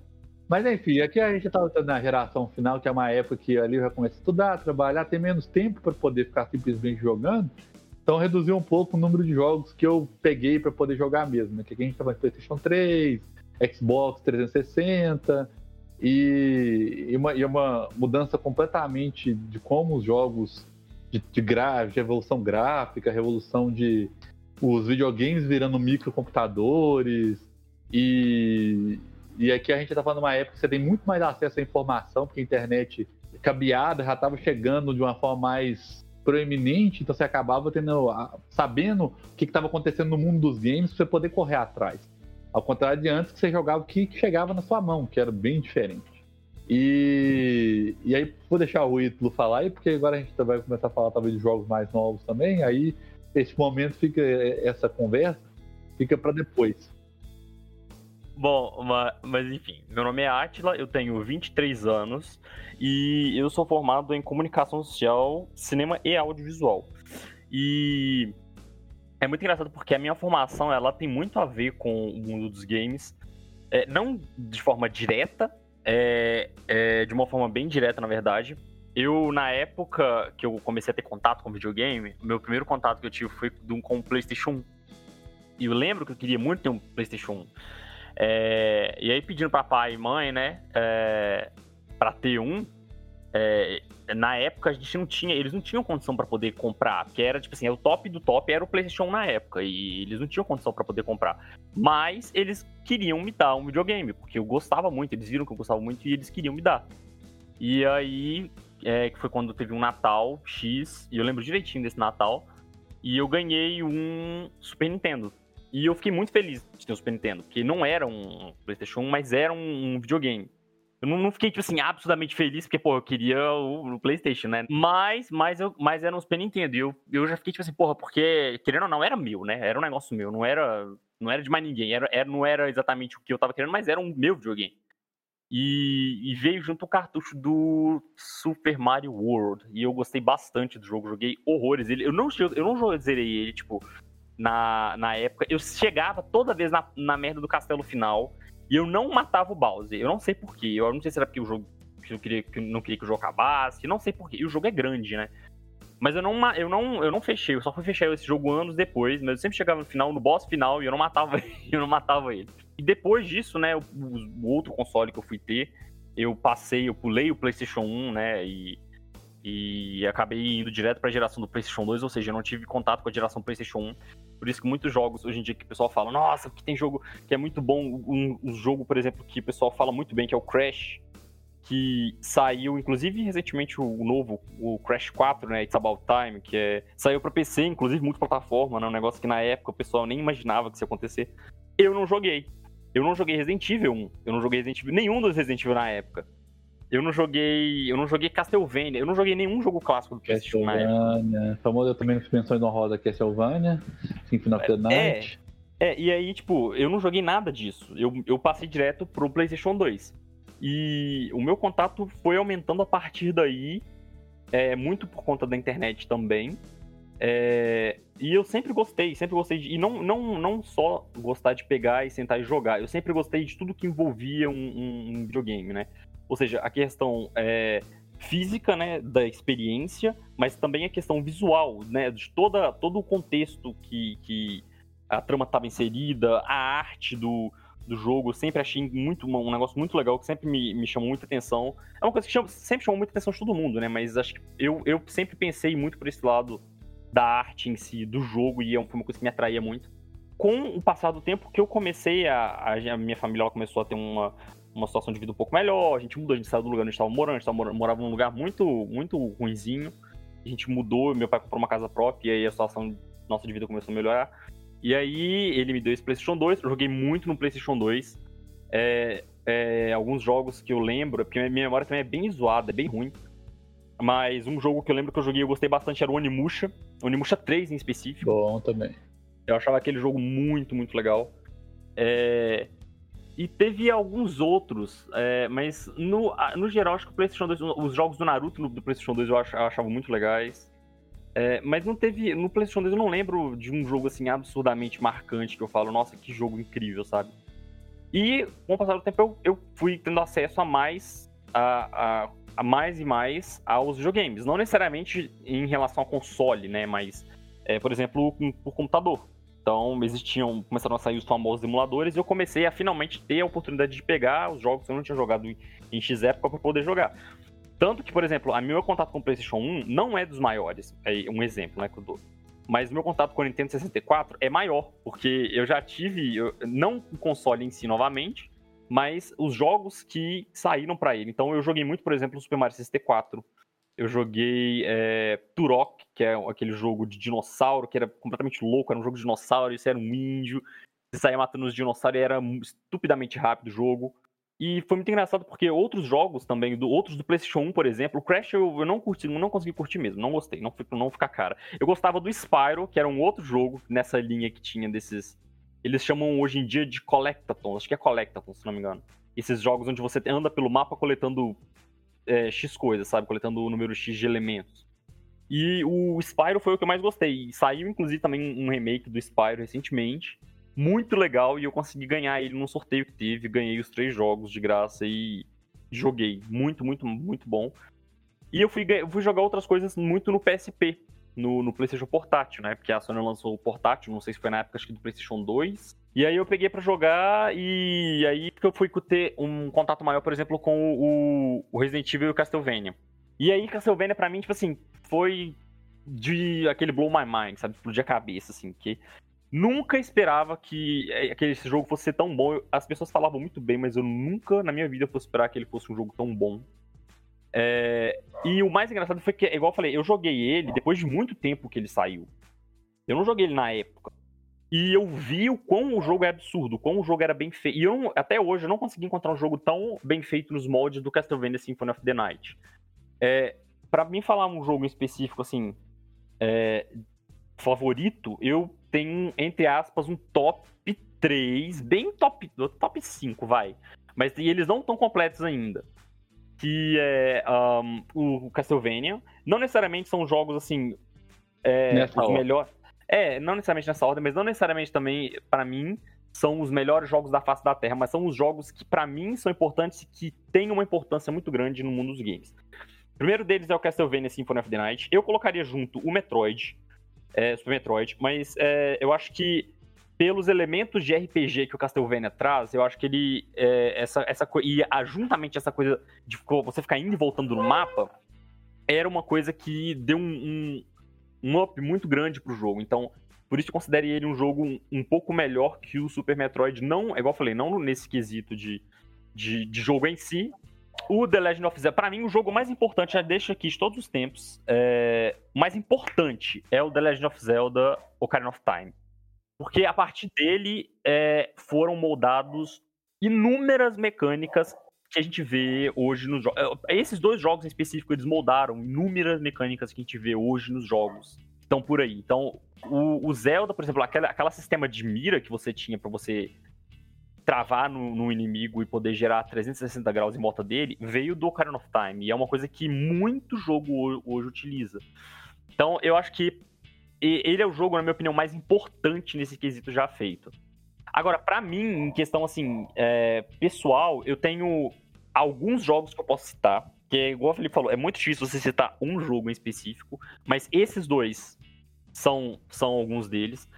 Mas enfim, aqui a gente tá na geração final, que é uma época que ali eu já começo a estudar, trabalhar, tem menos tempo para poder ficar simplesmente jogando. Então reduziu um pouco o número de jogos que eu peguei para poder jogar mesmo. Né? Que a gente tava em PlayStation 3, Xbox 360 e, e, uma, e uma mudança completamente de como os jogos de, de, gra, de revolução gráfica, revolução de os videogames virando microcomputadores e, e aqui a gente está falando de uma época que você tem muito mais acesso à informação, porque a internet cabeada já estava chegando de uma forma mais proeminente, então você acabava tendo, sabendo o que estava acontecendo no mundo dos games para você poder correr atrás. Ao contrário de antes que você jogava o que, chegava na sua mão, que era bem diferente. E, e aí, vou deixar o Ítalo falar aí, porque agora a gente vai começar a falar talvez de jogos mais novos também. Aí, esse momento fica, essa conversa fica para depois. Bom, mas enfim, meu nome é Atila, eu tenho 23 anos e eu sou formado em comunicação social, cinema e audiovisual. E é muito engraçado porque a minha formação ela tem muito a ver com o mundo dos games, é, não de forma direta, é, é, de uma forma bem direta, na verdade. Eu, na época que eu comecei a ter contato com videogame, meu primeiro contato que eu tive foi com o PlayStation 1. E eu lembro que eu queria muito ter um PlayStation 1. É, e aí pedindo para pai e mãe, né, é, para ter um, é, na época a gente não tinha, eles não tinham condição para poder comprar, porque era tipo assim, o top do top era o PlayStation 1 na época e eles não tinham condição para poder comprar. Mas eles queriam me dar um videogame, porque eu gostava muito, eles viram que eu gostava muito e eles queriam me dar. E aí, é, que foi quando teve um Natal X, e eu lembro direitinho desse Natal, e eu ganhei um Super Nintendo. E eu fiquei muito feliz de ter um Super Nintendo, porque não era um PlayStation 1, mas era um, um videogame. Eu não, não, fiquei, tipo assim, absolutamente feliz, porque, pô, eu queria o, o, PlayStation, né? Mas, mas, eu, mas era um Super Nintendo. E eu, eu já fiquei, tipo assim, porra, porque, querendo ou não, era meu, né? Era um negócio meu, não era, não era de mais ninguém. Era, era, não era exatamente o que eu tava querendo, mas era um meu videogame. E, e, veio junto o cartucho do Super Mario World. E eu gostei bastante do jogo, joguei horrores. Ele, eu não, eu não zerei ele, tipo, na, na época. Eu chegava toda vez na, na merda do castelo final e eu não matava o Bowser. Eu não sei porquê. Eu não sei se era porque o jogo eu queria, que não queria que o jogo acabasse. Não sei porquê. E o jogo é grande, né? Mas eu não, eu não, eu não fechei. Eu só fui fechar esse jogo anos depois. Mas eu sempre chegava no final, no boss final, e eu não matava, (laughs) eu não matava ele. E depois disso, né? O, o outro console que eu fui ter, eu passei, eu pulei o PlayStation 1, né? E e acabei indo direto para a geração do PlayStation 2, ou seja, eu não tive contato com a geração PlayStation 1. Por isso que muitos jogos hoje em dia que o pessoal fala, nossa, que tem jogo que é muito bom, um, um jogo, por exemplo, que o pessoal fala muito bem, que é o Crash, que saiu, inclusive recentemente o novo, o Crash 4, né, It's About Time, que é, saiu para PC, inclusive multiplataforma, né, um negócio que na época o pessoal nem imaginava que isso ia acontecer. Eu não joguei. Eu não joguei Resident Evil 1. Eu não joguei Resident Evil, nenhum dos Resident Evil na época. Eu não joguei. Eu não joguei Castlevania. Eu não joguei nenhum jogo clássico do PlayStation na época. Famoso também menções no roda Castlevania, Symphony of the Night. É, é, e aí, tipo, eu não joguei nada disso. Eu, eu passei direto pro PlayStation 2. E o meu contato foi aumentando a partir daí, é, muito por conta da internet também. É, e eu sempre gostei, sempre gostei de. E não, não, não só gostar de pegar e sentar e jogar. Eu sempre gostei de tudo que envolvia um, um, um videogame, né? Ou seja, a questão é, física, né, da experiência, mas também a questão visual, né, de toda, todo o contexto que, que a trama estava inserida, a arte do, do jogo, eu sempre achei muito, um negócio muito legal, que sempre me, me chamou muita atenção. É uma coisa que chama, sempre chamou muita atenção de todo mundo, né, mas acho que eu, eu sempre pensei muito por esse lado da arte em si, do jogo, e é foi uma coisa que me atraía muito. Com o passar do tempo que eu comecei a. A minha família começou a ter uma, uma situação de vida um pouco melhor, a gente mudou, a gente saiu do lugar onde estava morando, a gente morava num lugar muito, muito ruinzinho, a gente mudou, meu pai comprou uma casa própria, e aí a situação nossa de vida começou a melhorar. E aí ele me deu esse PlayStation 2, eu joguei muito no PlayStation 2. É, é, alguns jogos que eu lembro, porque minha memória também é bem zoada, é bem ruim. Mas um jogo que eu lembro que eu joguei e eu gostei bastante era o Onimusha, Onimusha 3 em específico. Bom também. Eu achava aquele jogo muito, muito legal. É, e teve alguns outros, é, mas no, no geral, acho que o PlayStation 2, os jogos do Naruto do PlayStation 2 eu, ach, eu achava muito legais. É, mas não teve. No PlayStation 2 eu não lembro de um jogo assim absurdamente marcante que eu falo, nossa, que jogo incrível, sabe? E com o passar do tempo eu, eu fui tendo acesso a mais. A, a, a, mais e mais aos videogames. Não necessariamente em relação ao console, né? Mas, é, por exemplo, por computador. Então, existiam, começaram a sair os famosos emuladores e eu comecei a finalmente ter a oportunidade de pegar os jogos que eu não tinha jogado em X época para poder jogar. Tanto que, por exemplo, a meu contato com o PlayStation 1 não é dos maiores. É um exemplo, né, que eu dou. Mas meu contato com o Nintendo 64 é maior, porque eu já tive, eu, não o console em si novamente, mas os jogos que saíram para ele. Então eu joguei muito, por exemplo, o Super Mario 64, eu joguei é, Turok, que é aquele jogo de dinossauro, que era completamente louco, era um jogo de dinossauro, isso era um índio, você saía matando os dinossauros e era estupidamente rápido o jogo. E foi muito engraçado porque outros jogos também, do, outros do PlayStation 1, por exemplo, o Crash eu, eu não curti, não consegui curtir mesmo, não gostei, não, não ficar cara. Eu gostava do Spyro, que era um outro jogo nessa linha que tinha desses. Eles chamam hoje em dia de Collectathons, acho que é Collectathons, se não me engano. Esses jogos onde você anda pelo mapa coletando é, X coisas, sabe? Coletando o número X de elementos. E o Spyro foi o que eu mais gostei. Saiu, inclusive, também um remake do Spyro recentemente. Muito legal, e eu consegui ganhar ele num sorteio que teve. Ganhei os três jogos de graça e joguei. Muito, muito, muito bom. E eu fui, fui jogar outras coisas muito no PSP, no, no PlayStation Portátil, né? Porque a Sony lançou o portátil, não sei se foi na época acho que do PlayStation 2 e aí eu peguei para jogar e aí eu fui ter um contato maior, por exemplo, com o, Resident Evil e o Castlevania. E aí Castlevania para mim, tipo assim, foi de aquele blow my mind, sabe? Explodir a cabeça, assim, que nunca esperava que aquele jogo fosse tão bom. As pessoas falavam muito bem, mas eu nunca na minha vida fosse esperar que ele fosse um jogo tão bom. É... E o mais engraçado foi que, igual eu falei, eu joguei ele depois de muito tempo que ele saiu. Eu não joguei ele na época. E eu vi o quão o jogo é absurdo, o quão o jogo era bem feito. E eu, até hoje, eu não consegui encontrar um jogo tão bem feito nos moldes do Castlevania Symphony of the Night. É, para mim falar um jogo específico, assim, é, favorito, eu tenho, entre aspas, um top 3, bem top, top 5, vai. Mas e eles não estão completos ainda. Que é um, o Castlevania. Não necessariamente são jogos, assim, é, os melhores é, não necessariamente nessa ordem, mas não necessariamente também, para mim, são os melhores jogos da face da Terra, mas são os jogos que, para mim, são importantes e que têm uma importância muito grande no mundo dos games. O primeiro deles é o Castlevania Symphony of the Night. Eu colocaria junto o Metroid, é, Super Metroid, mas é, eu acho que pelos elementos de RPG que o Castlevania traz, eu acho que ele. É, essa, essa, e juntamente essa coisa de você ficar indo e voltando no mapa, era uma coisa que deu um, um um up muito grande pro jogo. Então, por isso eu considero ele um jogo um, um, pouco melhor que o Super Metroid. Não, igual eu falei, não nesse quesito de, de, de jogo em si. O The Legend of Zelda, para mim, o jogo mais importante, já deixo aqui de todos os tempos, é, mais importante é o The Legend of Zelda Ocarina of Time. Porque a partir dele é, foram moldados inúmeras mecânicas que a gente vê hoje nos jogos. É, esses dois jogos em específico, eles moldaram inúmeras mecânicas que a gente vê hoje nos jogos. Estão por aí. Então, o, o Zelda, por exemplo, aquela, aquela sistema de mira que você tinha para você travar no, no, inimigo e poder gerar 360 graus em volta dele, veio do Ocarina of Time. E é uma coisa que muito jogo hoje utiliza. Então, eu acho que ele é o jogo, na minha opinião, mais importante nesse quesito já feito. Agora, para mim, em questão assim, é, pessoal, eu tenho alguns jogos que eu posso citar, que é igual o Felipe falou, é muito difícil você citar um jogo em específico, mas esses dois são, são alguns deles.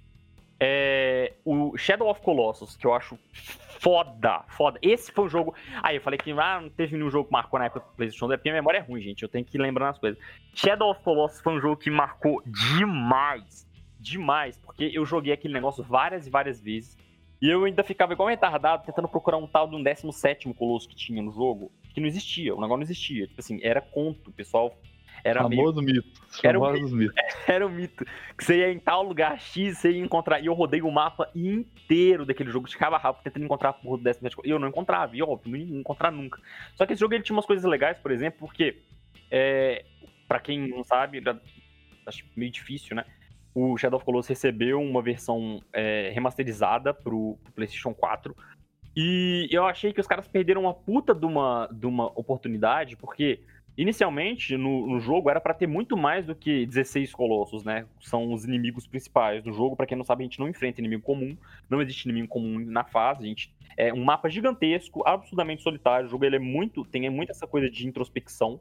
É, o Shadow of Colossus, que eu acho foda, foda. Esse foi o jogo. Aí eu falei que ah, não teve nenhum jogo que marcou na época do PlayStation 2, é porque a memória é ruim, gente. Eu tenho que lembrar as coisas. Shadow of Colossus foi um jogo que marcou demais. Demais, porque eu joguei aquele negócio várias e várias vezes. E eu ainda ficava igual retardado tentando procurar um tal de um 17 Colosso que tinha no jogo, que não existia, o negócio não existia. Tipo assim, era conto, o pessoal. Era Famoso meio... mito. Era um mito. mito. (laughs) Era um mito. Que você ia em tal lugar X, você ia encontrar. E eu rodei o mapa inteiro daquele jogo cabo rápido, tentando encontrar do 17 E eu não encontrava, e óbvio, não ia encontrar nunca. Só que esse jogo ele tinha umas coisas legais, por exemplo, porque. É, para quem não sabe, acho meio difícil, né? O Shadow of Colossus recebeu uma versão é, remasterizada pro, pro, PlayStation 4. E eu achei que os caras perderam uma puta de uma, de uma oportunidade, porque inicialmente no, no jogo era para ter muito mais do que 16 colossos, né? São os inimigos principais do jogo. Para quem não sabe, a gente não enfrenta inimigo comum, não existe inimigo comum na fase. A gente é um mapa gigantesco, absurdamente solitário. O jogo ele é muito, tem muito essa coisa de introspecção.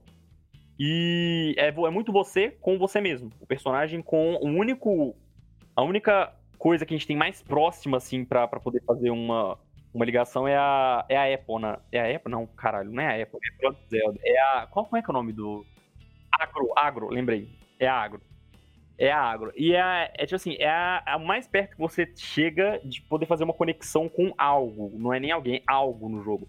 E é, é muito você com você mesmo. O personagem com o único. A única coisa que a gente tem mais próxima, assim, pra poder fazer uma, uma ligação é a, é a Apple, né? É a Apple? Não, caralho, não é a Apple, é a Zelda. É a. Qual, qual é que é o nome do. Agro, Agro, lembrei. É a Agro. É a Agro. E é, é tipo assim, é a, a, mais perto que você chega de poder fazer uma conexão com algo. Não é nem alguém, algo no jogo.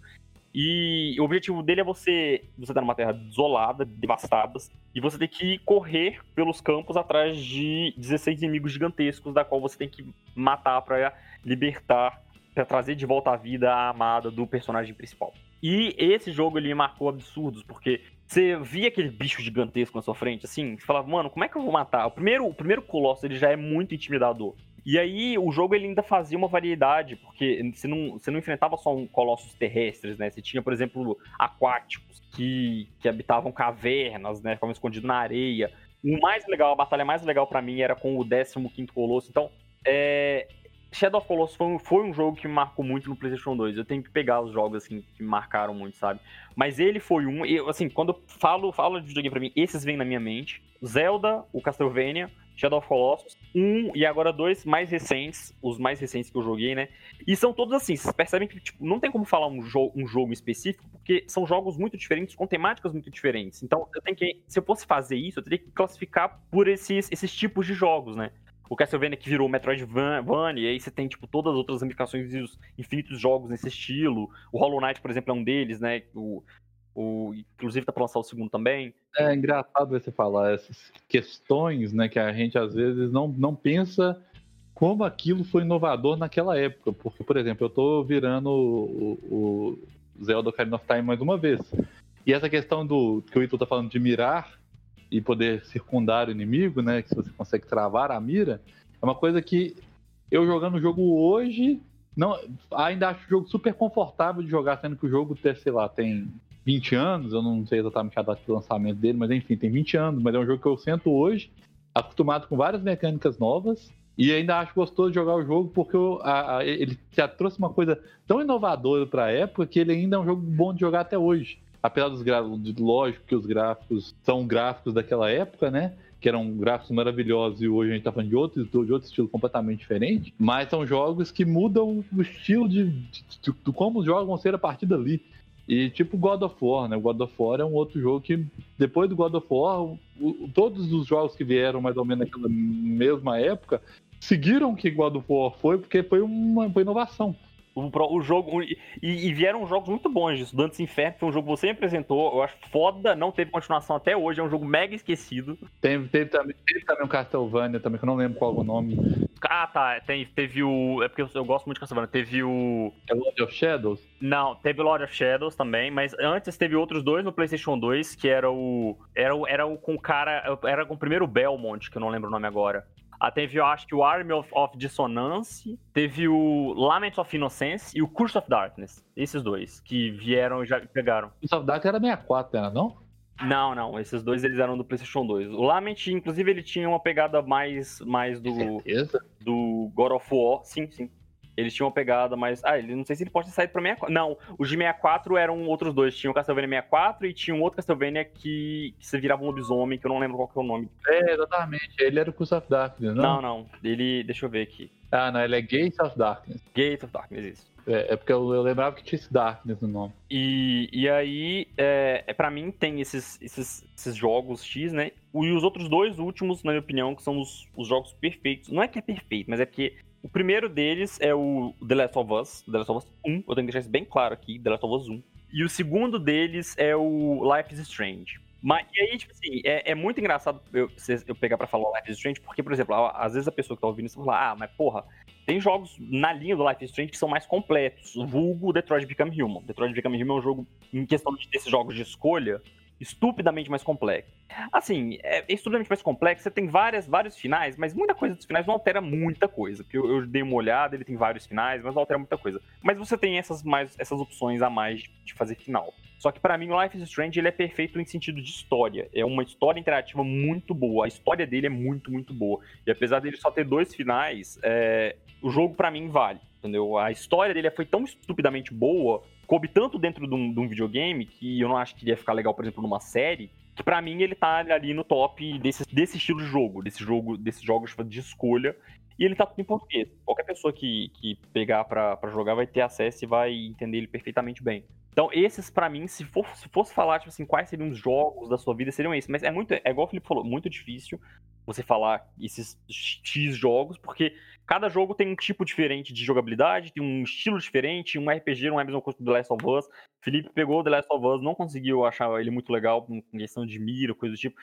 E o objetivo dele é você. Você tá numa terra desolada, devastada, e você tem que correr pelos campos atrás de 16 inimigos gigantescos, da qual você tem que matar para libertar, para trazer de volta à vida a amada do personagem principal. E esse jogo ele me marcou absurdos, porque você via aquele bicho gigantesco na sua frente, assim, você falava, mano, como é que eu vou matar? O primeiro, o primeiro colosso ele já é muito intimidador. E aí o jogo ele ainda fazia uma variedade, porque você não, você não enfrentava só um colossos terrestres, né? Você tinha, por exemplo, aquáticos que, que habitavam cavernas, né? Ficavam escondidos na areia. O mais legal, a batalha mais legal para mim era com o 15 Colosso. Então, é, Shadow of Colossus foi, foi, um jogo que me marcou muito no PlayStation 2. Eu tenho que pegar os jogos assim que me marcaram muito, sabe? Mas ele foi um, eu, assim, quando eu falo, falo de videogame para mim, esses vêm na minha mente. Zelda, o Castlevania, Shadow of Colossus, um e agora dois mais recentes, os mais recentes que eu joguei, né? E são todos assim, vocês percebem que tipo, não tem como falar um, jo um jogo específico, porque são jogos muito diferentes, com temáticas muito diferentes. Então, eu tenho que, se eu fosse fazer isso, eu teria que classificar por esses, esses tipos de jogos, né? O Castlevania que virou Metroidvania, e aí você tem, tipo, todas as outras ramificações e os infinitos jogos nesse estilo. O Hollow Knight, por exemplo, é um deles, né? O, o, inclusive tá para lançar o segundo também. É engraçado você falar essas questões, né, que a gente às vezes não, não pensa como aquilo foi inovador naquela época. Porque, por exemplo, eu tô virando o, o Zelda Ocarina of Time mais uma vez. E essa questão do que o Ito tá falando de mirar e poder circundar o inimigo, né, que você consegue travar a mira, é uma coisa que eu jogando o jogo hoje não, ainda acho o jogo super confortável de jogar, sendo que o jogo, sei lá, tem 20 anos, eu não sei exatamente a data de lançamento dele, mas enfim, tem 20 anos, mas é um jogo que eu sento hoje, acostumado com várias mecânicas novas, e ainda acho gostoso jogar o jogo porque eu, a, a, ele já trouxe uma coisa tão inovadora para a época que ele ainda é um jogo bom de jogar até hoje. Apesar dos gráficos, lógico que os gráficos são gráficos daquela época, né? Que eram gráficos maravilhosos e hoje a gente tá falando de outro, de outro estilo completamente diferente. Mas são jogos que mudam o estilo de, de, de, de como os jogos vão ser a partir dali. E tipo God of War, né? O God of War é um outro jogo que, depois do God of War, o, todos os jogos que vieram mais ou menos naquela mesma época seguiram o que God of War foi, porque foi uma foi inovação. O, o jogo. E, e, vieram jogos muito bons disso. Dantes Inferno foi um jogo que você me apresentou. Eu acho foda, não teve continuação até hoje. É um jogo mega esquecido. Teve, teve, também, teve também um Castlevania também, que eu não lembro qual é o nome. Ah, tá. Tem, teve o. É porque eu, eu gosto muito de Castlevania. Teve o. É Lord of Shadows? Não, teve Lord of Shadows também, mas antes teve outros dois no PlayStation 2, que era o. Era o, era o com o cara. Era com o primeiro Belmont, que eu não lembro o nome agora. Ah, teve, eu acho que o Army of, of Dissonance, teve o Lament of Innocence e o Curse of Darkness. Esses dois, que vieram e já pegaram. Curse of Darkness era 64, era não? Não, não. Esses dois eles eram do PlayStation 2. O Lament, inclusive, ele tinha uma pegada mais, mais do. Do God of War. Sim, sim. Eles tinham uma pegada mais. Ah, ele não sei se ele pode ter saído pra 64. Não, os de 64 eram outros dois. Tinha o Castlevania 64 e tinha um outro Castlevania que, que você virava um lobisomem, que eu não lembro qual que é o nome. É, exatamente. Ele era o Curse of Darkness, não? Não, não. Ele. Deixa eu ver aqui. Ah, não, ele é Gates of Darkness. Gates of Darkness, isso. É, é porque eu, eu, lembrava que tinha esse Darkness no nome. E, e aí, é, é, para mim, tem esses, esses, esses jogos X, né? E os outros dois últimos, na minha opinião, que são os, os jogos perfeitos. Não é que é perfeito, mas é porque o primeiro deles é o The Last of Us, The Last of Us 1, eu tenho que deixar isso bem claro aqui, The Last of Us 1. E o segundo deles é o Life is Strange. Mas, e aí, tipo assim, é, é muito engraçado eu, eu pegar pra falar Life is Strange, porque, por exemplo, às vezes a pessoa que tá ouvindo isso fala, ah, mas porra, tem jogos na linha do Life is Strange que são mais completos. Vulgo Detroit Become Human. Detroit Become Human é um jogo, em questão desses jogos de escolha, estupidamente mais complexo. Assim, é estupidamente mais complexo, você tem várias, vários finais, mas muita coisa dos finais não altera muita coisa. Porque eu, eu, dei uma olhada, ele tem vários finais, mas não altera muita coisa. Mas você tem essas, mais, essas opções a mais de fazer final. Só que para mim o Life is Strange ele é perfeito em sentido de história. É uma história interativa muito boa. A história dele é muito, muito boa. E apesar dele só ter dois finais, é... o jogo para mim vale. Entendeu? A história dele foi tão estupidamente boa coube tanto dentro de um, de um, videogame que eu não acho que ia ficar legal, por exemplo, numa série, que para mim ele tá ali no top desse, desse estilo de jogo, desse jogo, desses jogos de escolha. e ele tá tudo em português. Qualquer pessoa que, que pegar para jogar vai ter acesso e vai entender ele perfeitamente bem. Então, esses, para mim, se, for, se fosse falar, tipo assim, quais seriam os jogos da sua vida, seriam esses. Mas é muito, é igual o Felipe falou, muito difícil você falar esses X jogos, porque cada jogo tem um tipo diferente de jogabilidade, tem um estilo diferente, um RPG não é a coisa que o The Last of Us. Felipe pegou o The Last of Us, não conseguiu achar ele muito legal com questão de mira, coisa do tipo.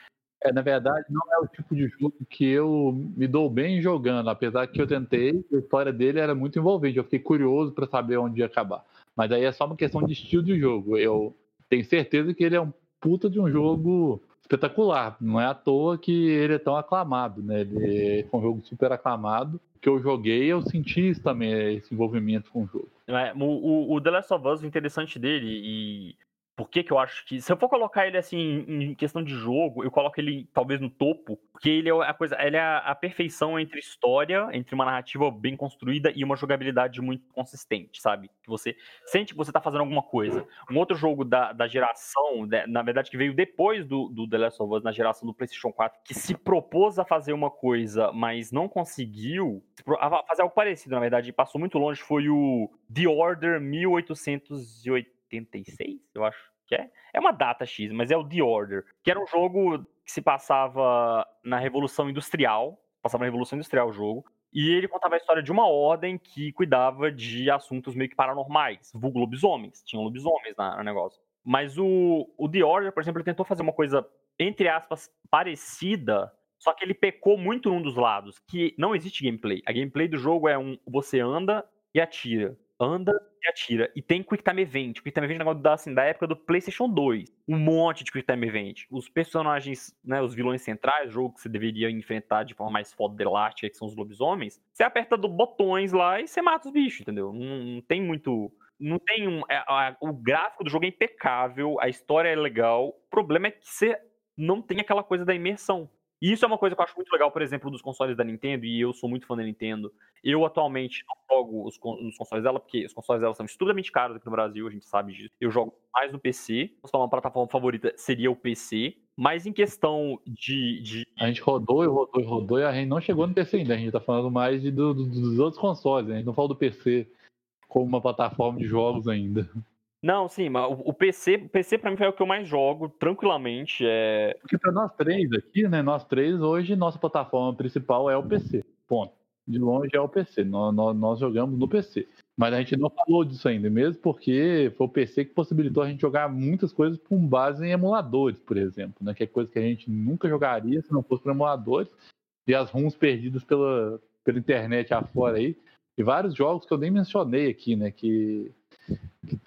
É, na verdade, não é o tipo de jogo que eu me dou bem jogando, apesar que eu tentei, a história dele era muito envolvente, eu fiquei curioso para saber onde ia acabar. Mas aí é só uma questão de estilo de jogo. Eu tenho certeza que ele é um puta de um jogo espetacular. Não é à toa que ele é tão aclamado, né? Ele foi um jogo super aclamado. Que eu joguei, eu senti isso também, esse envolvimento com o jogo. É, o, o, The Last of Us, o interessante dele, e por que que eu acho que. Se eu for colocar ele assim em questão de jogo, eu coloco ele talvez no topo, porque ele é a coisa. Ele é a perfeição entre história, entre uma narrativa bem construída e uma jogabilidade muito consistente, sabe? Que você sente que você tá fazendo alguma coisa. Um outro jogo da, da geração, na verdade, que veio depois do, do The Last of Us, na geração do PlayStation 4, que se propôs a fazer uma coisa, mas não conseguiu. Fazer algo parecido, na verdade, passou muito longe, foi o The Order 1880. 86, eu acho que é. É uma data X, mas é o The Order, que era um jogo que se passava na Revolução Industrial, passava na Revolução Industrial o jogo, e ele contava a história de uma ordem que cuidava de assuntos meio que paranormais, vulgo lobisomens, tinham lobisomens no negócio. Mas o, o The Order, por exemplo, ele tentou fazer uma coisa, entre aspas, parecida, só que ele pecou muito num dos lados, que não existe gameplay. A gameplay do jogo é um você anda e atira anda e atira. E tem Quick Time Event. Quick Time Event é um negócio da, assim, da época do PlayStation 2. Um monte de Quick Time Event. Os personagens, né, os vilões centrais, jogo que você deveria enfrentar de forma mais foda elástica, que são os lobisomens, você aperta do botões lá e você mata os bichos, entendeu? Não, não tem muito. Não tem um. É, a, o gráfico do jogo é impecável, a história é legal. O problema é que você não tem aquela coisa da imersão. E isso é uma coisa que eu acho muito legal, por exemplo, dos consoles da Nintendo, e eu sou muito fã da Nintendo. Eu atualmente não jogo os, consoles dela, porque os consoles dela são estupidamente caros aqui no Brasil, a gente sabe disso. Eu jogo mais no PC. Se falar uma plataforma favorita, seria o PC. Mas em questão de, de, A gente rodou e rodou e rodou, e a gente não chegou no PC ainda. A gente tá falando mais de, do, dos outros consoles, né? a gente não fala do PC como uma plataforma de jogos ainda. Não, sim, mas o PC, o PC para mim foi o que eu mais jogo, tranquilamente. É... Porque para nós três aqui, né? Nós três, hoje, nossa plataforma principal é o PC. Ponto. De longe é o PC. Nós, nós, nós jogamos no PC. Mas a gente não falou disso ainda, mesmo porque foi o PC que possibilitou a gente jogar muitas coisas com base em emuladores, por exemplo, né? Que é coisa que a gente nunca jogaria se não fosse por emuladores. E as ROMs perdidas pela, pela internet afora aí. E vários jogos que eu nem mencionei aqui, né? Que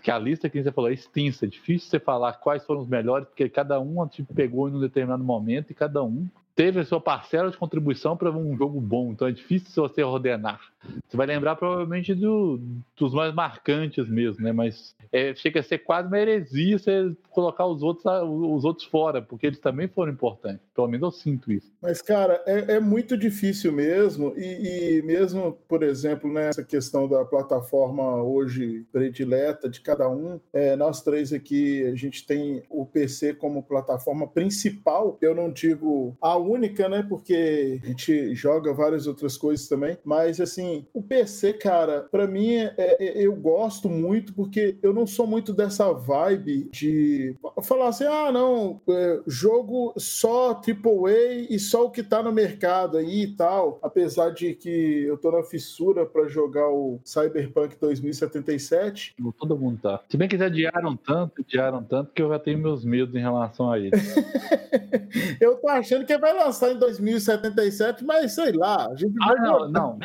que a lista que você falou é extensa, é difícil você falar quais foram os melhores, porque cada um tipo, pegou em um determinado momento e cada um teve a sua parcela de contribuição para um jogo bom, então é difícil você ordenar. Você vai lembrar provavelmente do, dos mais marcantes mesmo, né? Mas é, chega a ser quase uma heresia você colocar os outros, os outros fora, porque eles também foram importantes. Pelo menos eu sinto isso. Mas, cara, é, é muito difícil mesmo, e, e, mesmo, por exemplo, nessa questão da plataforma hoje predileta de cada um, é, nós três aqui, a gente tem o PC como plataforma principal. Eu não digo a única, né? Porque a gente joga várias outras coisas também. Mas, assim, o PC, cara, para mim, é, é, eu gosto muito porque eu não sou muito dessa vibe de falar assim: ah, não, é, jogo só AAA e só o que tá no mercado aí e tal. Apesar de que eu tô na fissura para jogar o Cyberpunk 2077. Todo mundo tá. Se bem que eles adiaram tanto, adiaram tanto que eu já tenho meus medos em relação a ele. (laughs) eu tô achando que vai lançar em 2077, mas sei lá. A gente ah, não, não.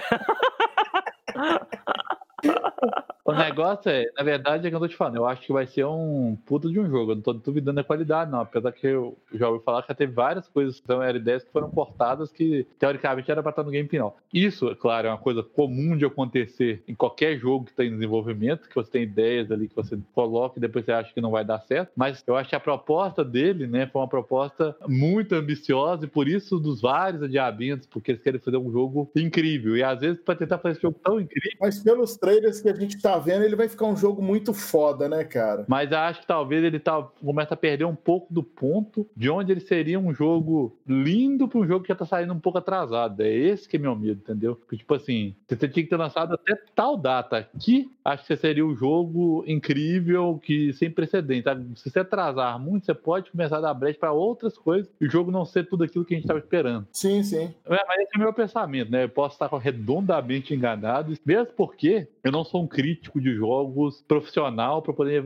(laughs) O negócio é, na verdade, é que eu tô te falando, eu acho que vai ser um puta de um jogo. Eu não tô duvidando da qualidade, não. Apesar que eu já ouvi falar que já teve várias coisas que são R10 que foram portadas que, teoricamente, era pra estar no game final. Isso, claro, é uma coisa comum de acontecer em qualquer jogo que tem tá desenvolvimento, que você tem ideias ali que você coloca e depois você acha que não vai dar certo. Mas eu acho que a proposta dele, né, foi uma proposta muito ambiciosa e por isso dos vários adiamentos, porque eles querem fazer um jogo incrível. E às vezes, para tentar fazer esse jogo tão incrível. Mas pelos trailers que a gente tá tá vendo, ele vai ficar um jogo muito foda, né, cara? Mas acho que talvez ele tá, começa a perder um pouco do ponto de onde ele seria um jogo lindo para um jogo que já tá saindo um pouco atrasado. É esse que é meu medo, entendeu? Porque, tipo assim, você tinha que ter lançado até tal data aqui, acho que seria um jogo incrível, que sem precedente. Sabe? Se você atrasar muito, você pode começar a dar brecha para outras coisas e o jogo não ser tudo aquilo que a gente estava esperando. Sim, sim. É, mas esse é o meu pensamento, né? Eu posso estar redondamente enganado, mesmo porque eu não sou um crítico de jogos profissional para poder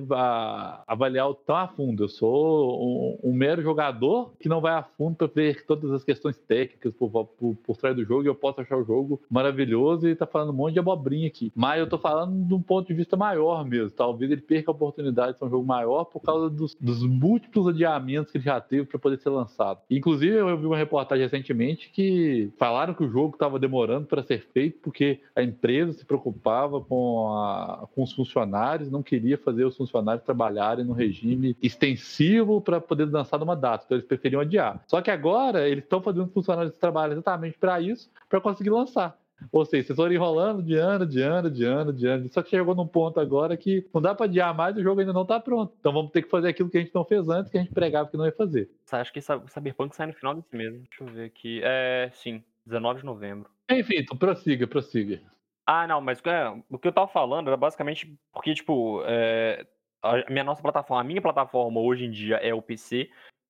avaliar tão a fundo. Eu sou um, um, mero jogador que não vai a fundo para ver todas as questões técnicas por, por, por trás do jogo e eu posso achar o jogo maravilhoso e tá falando um monte de abobrinha aqui. Mas eu tô falando de um ponto de vista maior mesmo. Talvez ele perca a oportunidade de ser um jogo maior por causa dos, dos múltiplos adiamentos que ele já teve para poder ser lançado. Inclusive, eu vi uma reportagem recentemente que falaram que o jogo estava demorando para ser feito porque a empresa se preocupava com, a, com os funcionários, não queria fazer os funcionários trabalharem no regime extensivo para poder lançar numa data, então eles preferiam adiar. Só que agora eles estão fazendo funcionários trabalhar exatamente para isso, para conseguir lançar. Ou seja, vocês foram enrolando de ano, de ano, de ano, de ano. Só que chegou num ponto agora que não dá para adiar mais o jogo ainda não tá pronto. Então vamos ter que fazer aquilo que a gente não fez antes, que a gente pregava que não ia fazer. Acho que o Cyberpunk sai no final desse mês. Deixa eu ver aqui. É, sim, 19 de novembro. Enfim, então prossiga, prossiga. Ah, não, mas é, o que eu tava falando era basicamente porque, tipo, é, a minha nossa plataforma, a minha plataforma hoje em dia é o PC,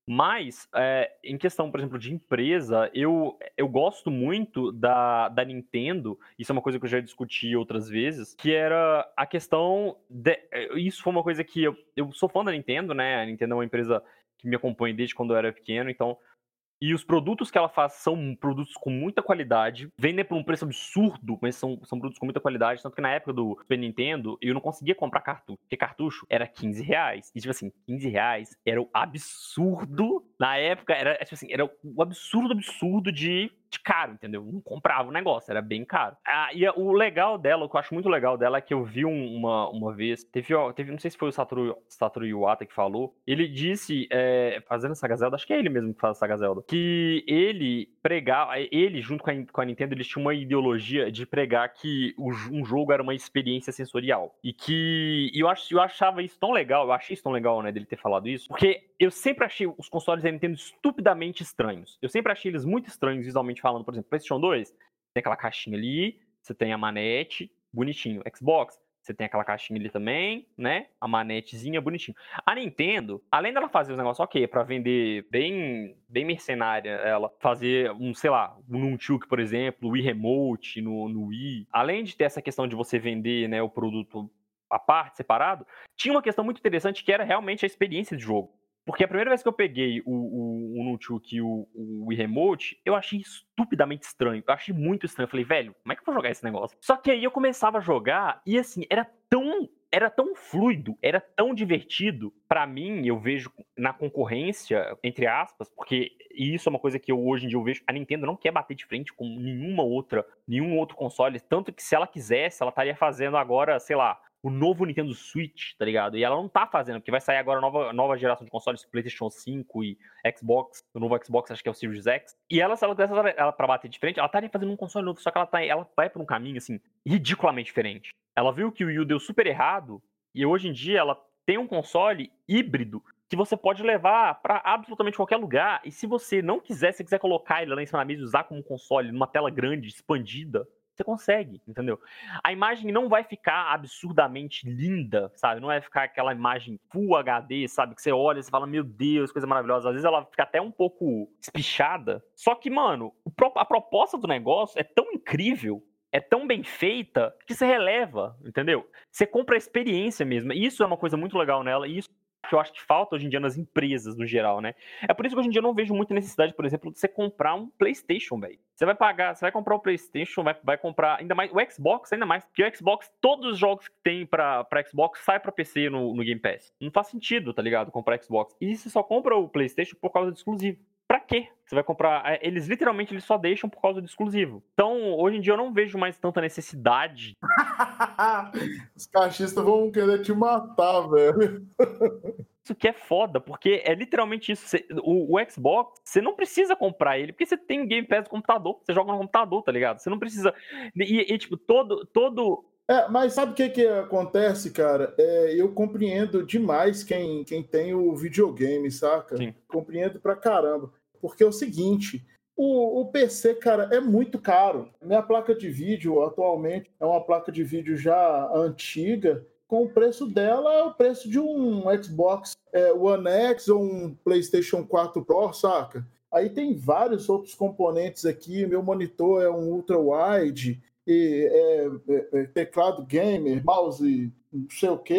mas, é, em questão, por exemplo, de empresa, eu, eu gosto muito da, da Nintendo, isso é uma coisa que eu já discuti outras vezes, que era a questão. De, é, isso foi uma coisa que eu, eu sou fã da Nintendo, né? A Nintendo é uma empresa que me acompanha desde quando eu era pequeno, então e os produtos que ela faz são produtos com muita qualidade, vendem por um preço absurdo, mas são, são produtos com muita qualidade. Tanto que na época do Super Nintendo, eu não conseguia comprar cartucho, porque cartucho era 15 reais. E tipo assim, 15 reais era o absurdo. Na época, era tipo assim, era o absurdo, absurdo de de caro, entendeu? Não comprava o negócio, era bem caro. Ah, e o legal dela, o que eu acho muito legal dela é que eu vi uma, uma vez, teve, teve não sei se foi o Satoru, Satoru Iwata que falou, ele disse, é, fazendo essa Zelda, acho que é ele mesmo que faz essa Zelda, que ele pregava, ele junto com a, com a Nintendo, eles tinham uma ideologia de pregar que o, um jogo era uma experiência sensorial. E que e eu, ach, eu achava isso tão legal, eu achei isso tão legal, né, dele ter falado isso, porque eu sempre achei os consoles da Nintendo estupidamente estranhos. Eu sempre achei eles muito estranhos visualmente falando, por exemplo, PlayStation 2, tem aquela caixinha ali, você tem a manete, bonitinho. Xbox, você tem aquela caixinha ali também, né? A manetezinha, bonitinho. A Nintendo, além dela fazer os negócios, ok, para vender bem, bem mercenária, ela fazer um, sei lá, um Nunchuk, por exemplo, o Wii Remote no, no Wii. Além de ter essa questão de você vender, né, o produto à parte, separado, tinha uma questão muito interessante que era realmente a experiência de jogo. Porque a primeira vez que eu peguei o, o, o Nunchuk e o, o Remote, eu achei estupidamente estranho. Eu achei muito estranho. Eu falei, velho, como é que eu vou jogar esse negócio? Só que aí eu começava a jogar e assim, era tão era tão fluido, era tão divertido. Para mim, eu vejo na concorrência, entre aspas, porque isso é uma coisa que eu hoje em dia eu vejo, a Nintendo não quer bater de frente com nenhuma outra, nenhum outro console, tanto que se ela quisesse, ela estaria fazendo agora, sei lá, o novo Nintendo Switch, tá ligado? E ela não tá fazendo, porque vai sair agora a nova, nova geração de consoles, PlayStation 5 e Xbox, o novo Xbox acho que é o Series X. E ela, se ela dessa ela pra bater de frente, ela estaria fazendo um console novo, só que ela, tá, ela vai por um caminho, assim, ridiculamente diferente. Ela viu que o Wii U deu super errado, e hoje em dia ela tem um console híbrido que você pode levar para absolutamente qualquer lugar. E se você não quiser, se quiser colocar ele lá em cima da mesa e usar como console numa tela grande, expandida, você consegue, entendeu? A imagem não vai ficar absurdamente linda, sabe? Não vai ficar aquela imagem Full HD, sabe? Que você olha e fala, meu Deus, coisa maravilhosa. Às vezes ela fica até um pouco espichada. Só que, mano, a proposta do negócio é tão incrível é tão bem feita que você releva, entendeu? Você compra a experiência mesmo. Isso é uma coisa muito legal nela, e isso que eu acho que falta hoje em dia nas empresas, no geral, né? É por isso que hoje em dia eu não vejo muita necessidade, por exemplo, de você comprar um PlayStation, velho. Você vai pagar, você vai comprar o PlayStation, vai, vai comprar ainda mais o Xbox, ainda mais, porque o Xbox, todos os jogos que tem pra, pra Xbox sai pra PC no, no Game Pass. Não faz sentido, tá ligado? Comprar Xbox. E você só compra o PlayStation por causa do exclusivo pra quê? Você vai comprar. É, eles literalmente eles só deixam por causa do exclusivo. Então, hoje em dia eu não vejo mais tanta necessidade. (laughs) Os cachistas vão querer te matar, velho. (laughs) Isso que é foda, porque é literalmente isso. Você, o, o, Xbox, você não precisa comprar ele, porque você tem o Game Pass no computador. Você joga no computador, tá ligado? Você não precisa. E, e tipo, todo, todo É, mas sabe o que, que acontece, cara? É, eu compreendo demais quem, quem tem o videogame, saca? Sim. Compreendo pra caramba. Porque é o seguinte, o, o, PC, cara, é muito caro. Minha placa de vídeo atualmente é uma placa de vídeo já antiga. Com o preço dela é o preço de um Xbox é, One X ou um PlayStation 4 Pro, saca? Aí tem vários outros componentes aqui. Meu monitor é um ultra wide, e, é, é, é, teclado gamer, mouse, não sei o que.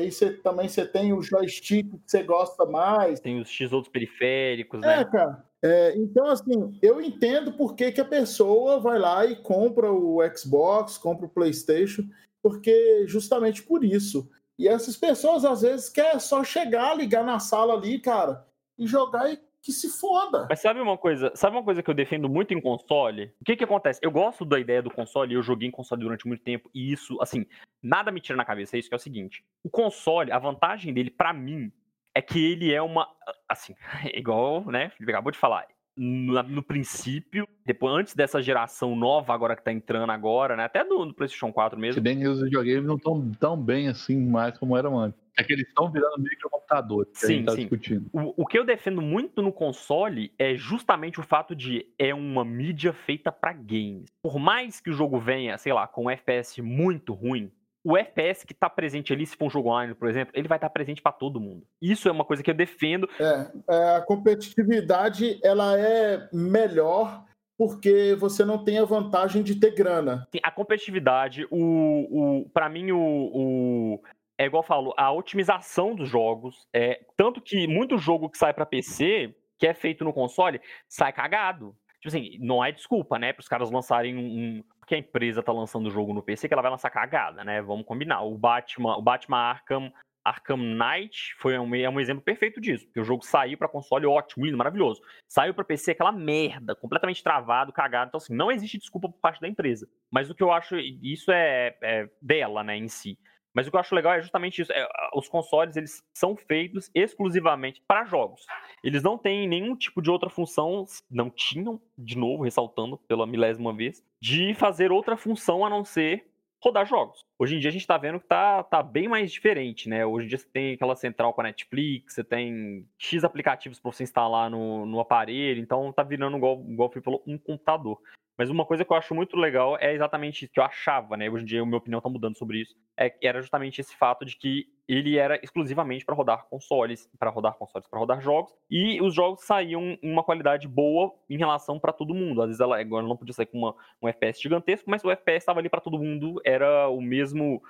Aí você também você tem o joystick que você gosta mais. Tem os X outros periféricos, é, né? cara. É, então, assim, eu entendo por que, que a pessoa vai lá e compra o Xbox, compra o PlayStation, porque justamente por isso. E essas pessoas, às vezes, quer só chegar, ligar na sala ali, cara, e jogar e que se foda. Mas sabe uma coisa, sabe uma coisa que eu defendo muito em console? O que que acontece? Eu gosto da ideia do console, eu joguei em console durante muito tempo e isso, assim, nada me tira na cabeça, é isso que é o seguinte. O console, a vantagem dele para mim é que ele é uma assim, (laughs) igual, né, Felipe acabou de falar, no, no, princípio, depois, antes dessa geração nova agora que tá entrando agora, né? Até no, no PlayStation 4 mesmo. Se bem que os videogames não estão tão bem assim mais como eram antes. É que eles estão virando microcomputador que sim, a gente tá sim. discutindo. O, o, que eu defendo muito no console é justamente o fato de é uma mídia feita para games. Por mais que o jogo venha, sei lá, com um FPS muito ruim, o FPS que está presente ali, se for um jogo online, por exemplo, ele vai estar tá presente para todo mundo. Isso é uma coisa que eu defendo. É, é, a competitividade ela é melhor porque você não tem a vantagem de ter grana. Sim, a competitividade, o, o para mim o, o, é igual eu falo, a otimização dos jogos, é tanto que muito jogo que sai para PC, que é feito no console, sai cagado. Tipo assim, não é desculpa, né, para os caras lançarem um, porque a empresa tá lançando o jogo no PC que ela vai lançar cagada, né? Vamos combinar. O Batman, o Batman Arkham, Arkham Knight foi um, é um exemplo perfeito disso, porque o jogo saiu para console ótimo, lindo, maravilhoso. Saiu para PC aquela merda, completamente travado, cagado. Então assim, não existe desculpa por parte da empresa. Mas o que eu acho, isso é, é dela, né, em si. Mas o que eu acho legal é justamente isso. É, os consoles eles são feitos exclusivamente para jogos. Eles não têm nenhum tipo de outra função, não tinham, de novo, ressaltando pela milésima vez, de fazer outra função a não ser rodar jogos. Hoje em dia a gente está vendo que tá, tá bem mais diferente, né? Hoje em dia você tem aquela central com a Netflix, você tem X aplicativos para você instalar no, no aparelho, então tá virando, igual, igual o falou, um computador. Mas uma coisa que eu acho muito legal é exatamente isso que eu achava, né? Hoje em dia a minha opinião tá mudando sobre isso. É, era justamente esse fato de que ele era exclusivamente para rodar consoles, para rodar consoles, para rodar jogos, e os jogos saíam em uma qualidade boa em relação para todo mundo. Às vezes ela agora não podia sair com uma, um FPS gigantesco, mas o FPS estava ali para todo mundo, era o mesmo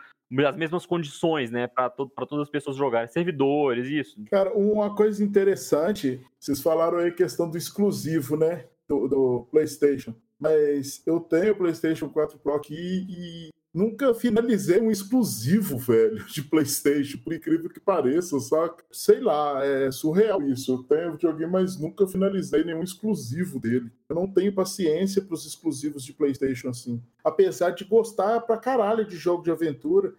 as mesmas condições, né, para to todas as pessoas jogarem, servidores, isso. Cara, uma coisa interessante, vocês falaram aí a questão do exclusivo, né, do, do PlayStation mas eu tenho o PlayStation 4 Pro aqui e nunca finalizei um exclusivo, velho, de PlayStation, por incrível que pareça, saca? Sei lá, é surreal isso. Eu tenho videogame, mas nunca finalizei nenhum exclusivo dele. Eu não tenho paciência para os exclusivos de PlayStation assim. Apesar de gostar pra caralho de jogo de aventura,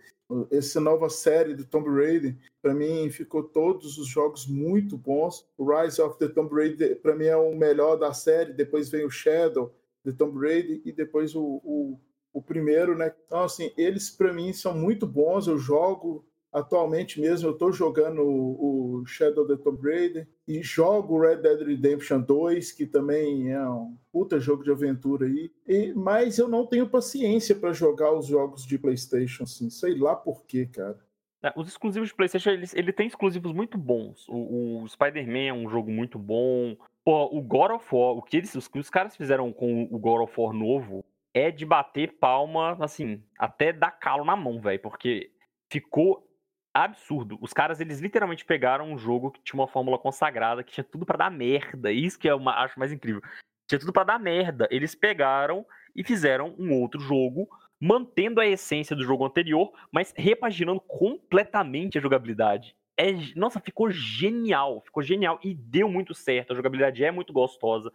essa nova série do Tomb Raider, para mim ficou todos os jogos muito bons. O Rise of the Tomb Raider para mim é o melhor da série, depois vem o Shadow, The Tomb Raider e depois o, o, o primeiro, né? Então, assim, eles para mim são muito bons. Eu jogo atualmente mesmo, eu estou jogando o, o Shadow the Tomb Raider e jogo Red Dead Redemption 2, que também é um puta jogo de aventura aí. E, mas eu não tenho paciência para jogar os jogos de PlayStation, assim, sei lá por quê, cara. É, os exclusivos de PlayStation, ele, ele tem exclusivos muito bons. O, o Spider-Man é um jogo muito bom. Pô, o God of War, o que, eles, o que os caras fizeram com o God of War novo é de bater palma, assim, até dar calo na mão, velho, porque ficou absurdo. Os caras, eles literalmente pegaram um jogo que tinha uma fórmula consagrada, que tinha tudo para dar merda. Isso que eu acho mais incrível. Tinha tudo para dar merda. Eles pegaram e fizeram um outro jogo, mantendo a essência do jogo anterior, mas repaginando completamente a jogabilidade é, nossa, ficou genial, ficou genial e deu muito certo. A jogabilidade é muito gostosa,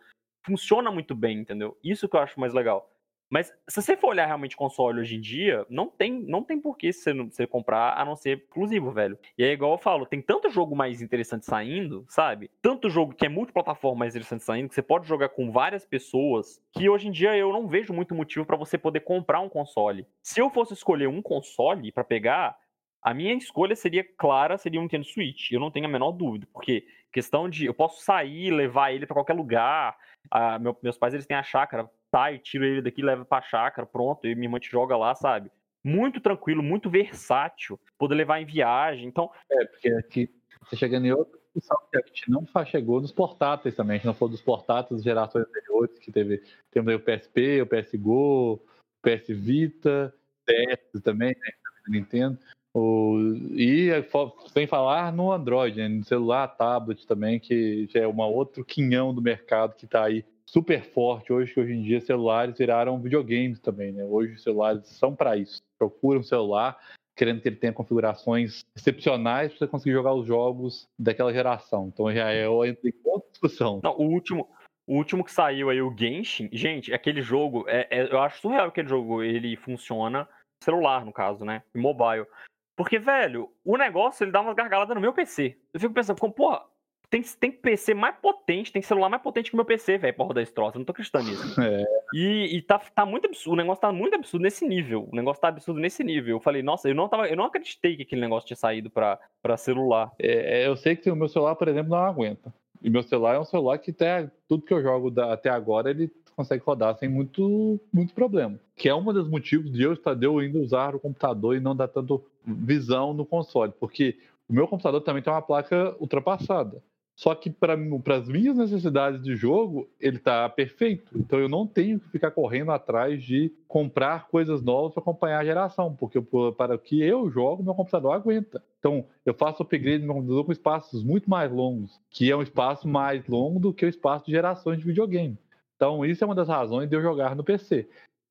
funciona muito bem, entendeu? Isso que eu acho mais legal. Mas se você for olhar realmente console hoje em dia, não tem, não tem por que você, você comprar a não ser exclusivo, velho. E é igual eu falo, tem tanto jogo mais interessante saindo, sabe? Tanto jogo que é multiplataforma mais interessante saindo, que você pode jogar com várias pessoas, que hoje em dia eu não vejo muito motivo para você poder comprar um console. Se eu fosse escolher um console para pegar, a minha escolha seria clara, seria um Nintendo Switch. Eu não tenho a menor dúvida, porque questão de eu posso sair, levar ele para qualquer lugar. Ah, meu, meus pais eles têm a chácara, sai, tiro ele daqui, leva para chácara, pronto, e minha irmã te joga lá, sabe? Muito tranquilo, muito versátil, poder levar em viagem. Então, é porque aqui você chegando em discussão que a gente não chegou nos portáteis também. A gente não falou dos portáteis das gerações anteriores, que teve temos o PSP, o PSGO, o PS Vita, DS também, né? Nintendo. O, e sem falar no Android, né, no celular, tablet também, que já é um outro quinhão do mercado que está aí super forte hoje, que hoje em dia celulares viraram videogames também, né? Hoje os celulares são para isso. Procura um celular querendo que ele tenha configurações excepcionais para você conseguir jogar os jogos daquela geração. Então já é outra discussão. Não, o último, o último que saiu aí, o Genshin, gente, aquele jogo, é, é, eu acho surreal que aquele jogo ele funciona celular, no caso, né? Mobile. Porque, velho, o negócio ele dá uma gargalada no meu PC. Eu fico pensando, como, porra, tem, tem PC mais potente, tem celular mais potente que o meu PC, velho, esse troço. Eu não tô acreditando nisso. (laughs) É. E, e tá, tá muito absurdo. O negócio tá muito absurdo nesse nível. O negócio tá absurdo nesse nível. Eu falei, nossa, eu não, tava, eu não acreditei que aquele negócio tinha saído pra, pra celular. É, é eu sei que o meu celular, por exemplo, não aguenta. E meu celular é um celular que até tudo que eu jogo da, até agora, ele consegue rodar sem muito, muito problema. Que é um dos motivos de eu, de eu ainda usar o computador e não dar tanto visão no console. Porque o meu computador também tem uma placa ultrapassada. Só que para as minhas necessidades de jogo, ele está perfeito. Então eu não tenho que ficar correndo atrás de comprar coisas novas para acompanhar a geração, porque para o que eu jogo, meu computador aguenta. Então eu faço upgrade no meu computador com espaços muito mais longos, que é um espaço mais longo do que o espaço de gerações de videogame. Então isso é uma das razões de eu jogar no PC.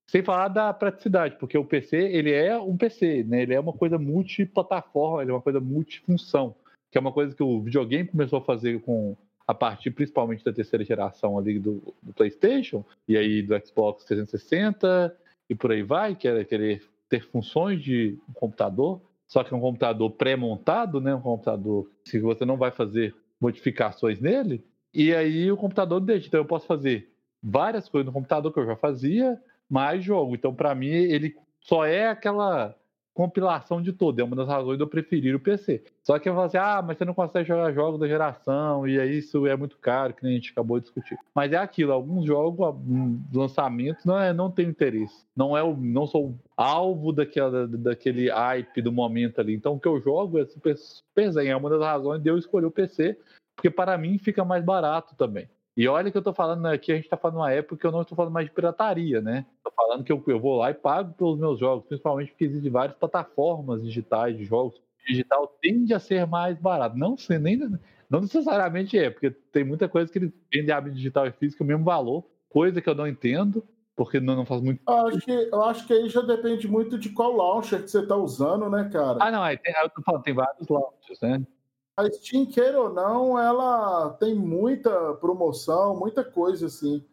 Sem falar da praticidade, porque o PC ele é um PC, né? Ele é uma coisa multiplataforma, ele é uma coisa multifunção que é uma coisa que o videogame começou a fazer com a partir principalmente da terceira geração ali do, do PlayStation e aí do Xbox 360 e por aí vai, que era querer ter funções de um computador, só que um computador pré-montado, né, um computador que você não vai fazer modificações nele, e aí o computador deixa. Então eu posso fazer várias coisas no computador que eu já fazia, mais jogo. Então para mim ele só é aquela compilação de tudo. É uma das razões de eu preferir o PC. Só que eu falo assim, ah, mas você não consegue jogar jogos da geração, e aí isso é muito caro, que nem a gente acabou de discutir. Mas é aquilo, alguns jogos, lançamentos, não, é, não tem interesse. Não, é o, não sou alvo daquela, daquele hype do momento ali. Então o que eu jogo é super, super zen. É uma das razões de eu escolher o PC, porque para mim fica mais barato também. E olha que eu tô falando aqui, a gente tá falando uma época que eu não estou falando mais de pirataria, né? Tô falando que eu, eu vou lá e pago pelos meus jogos, principalmente porque existem várias plataformas digitais de jogos. O digital tende a ser mais barato. Não sei, nem não necessariamente é, porque tem muita coisa que ele vende a digital e física o mesmo valor, coisa que eu não entendo, porque não, não faz muito. Eu acho, que, eu acho que aí já depende muito de qual launcher que você está usando, né, cara? Ah, não, aí tem, eu tô falando, tem vários launchers, né? A Steam, queira ou não, ela tem muita promoção, muita coisa assim.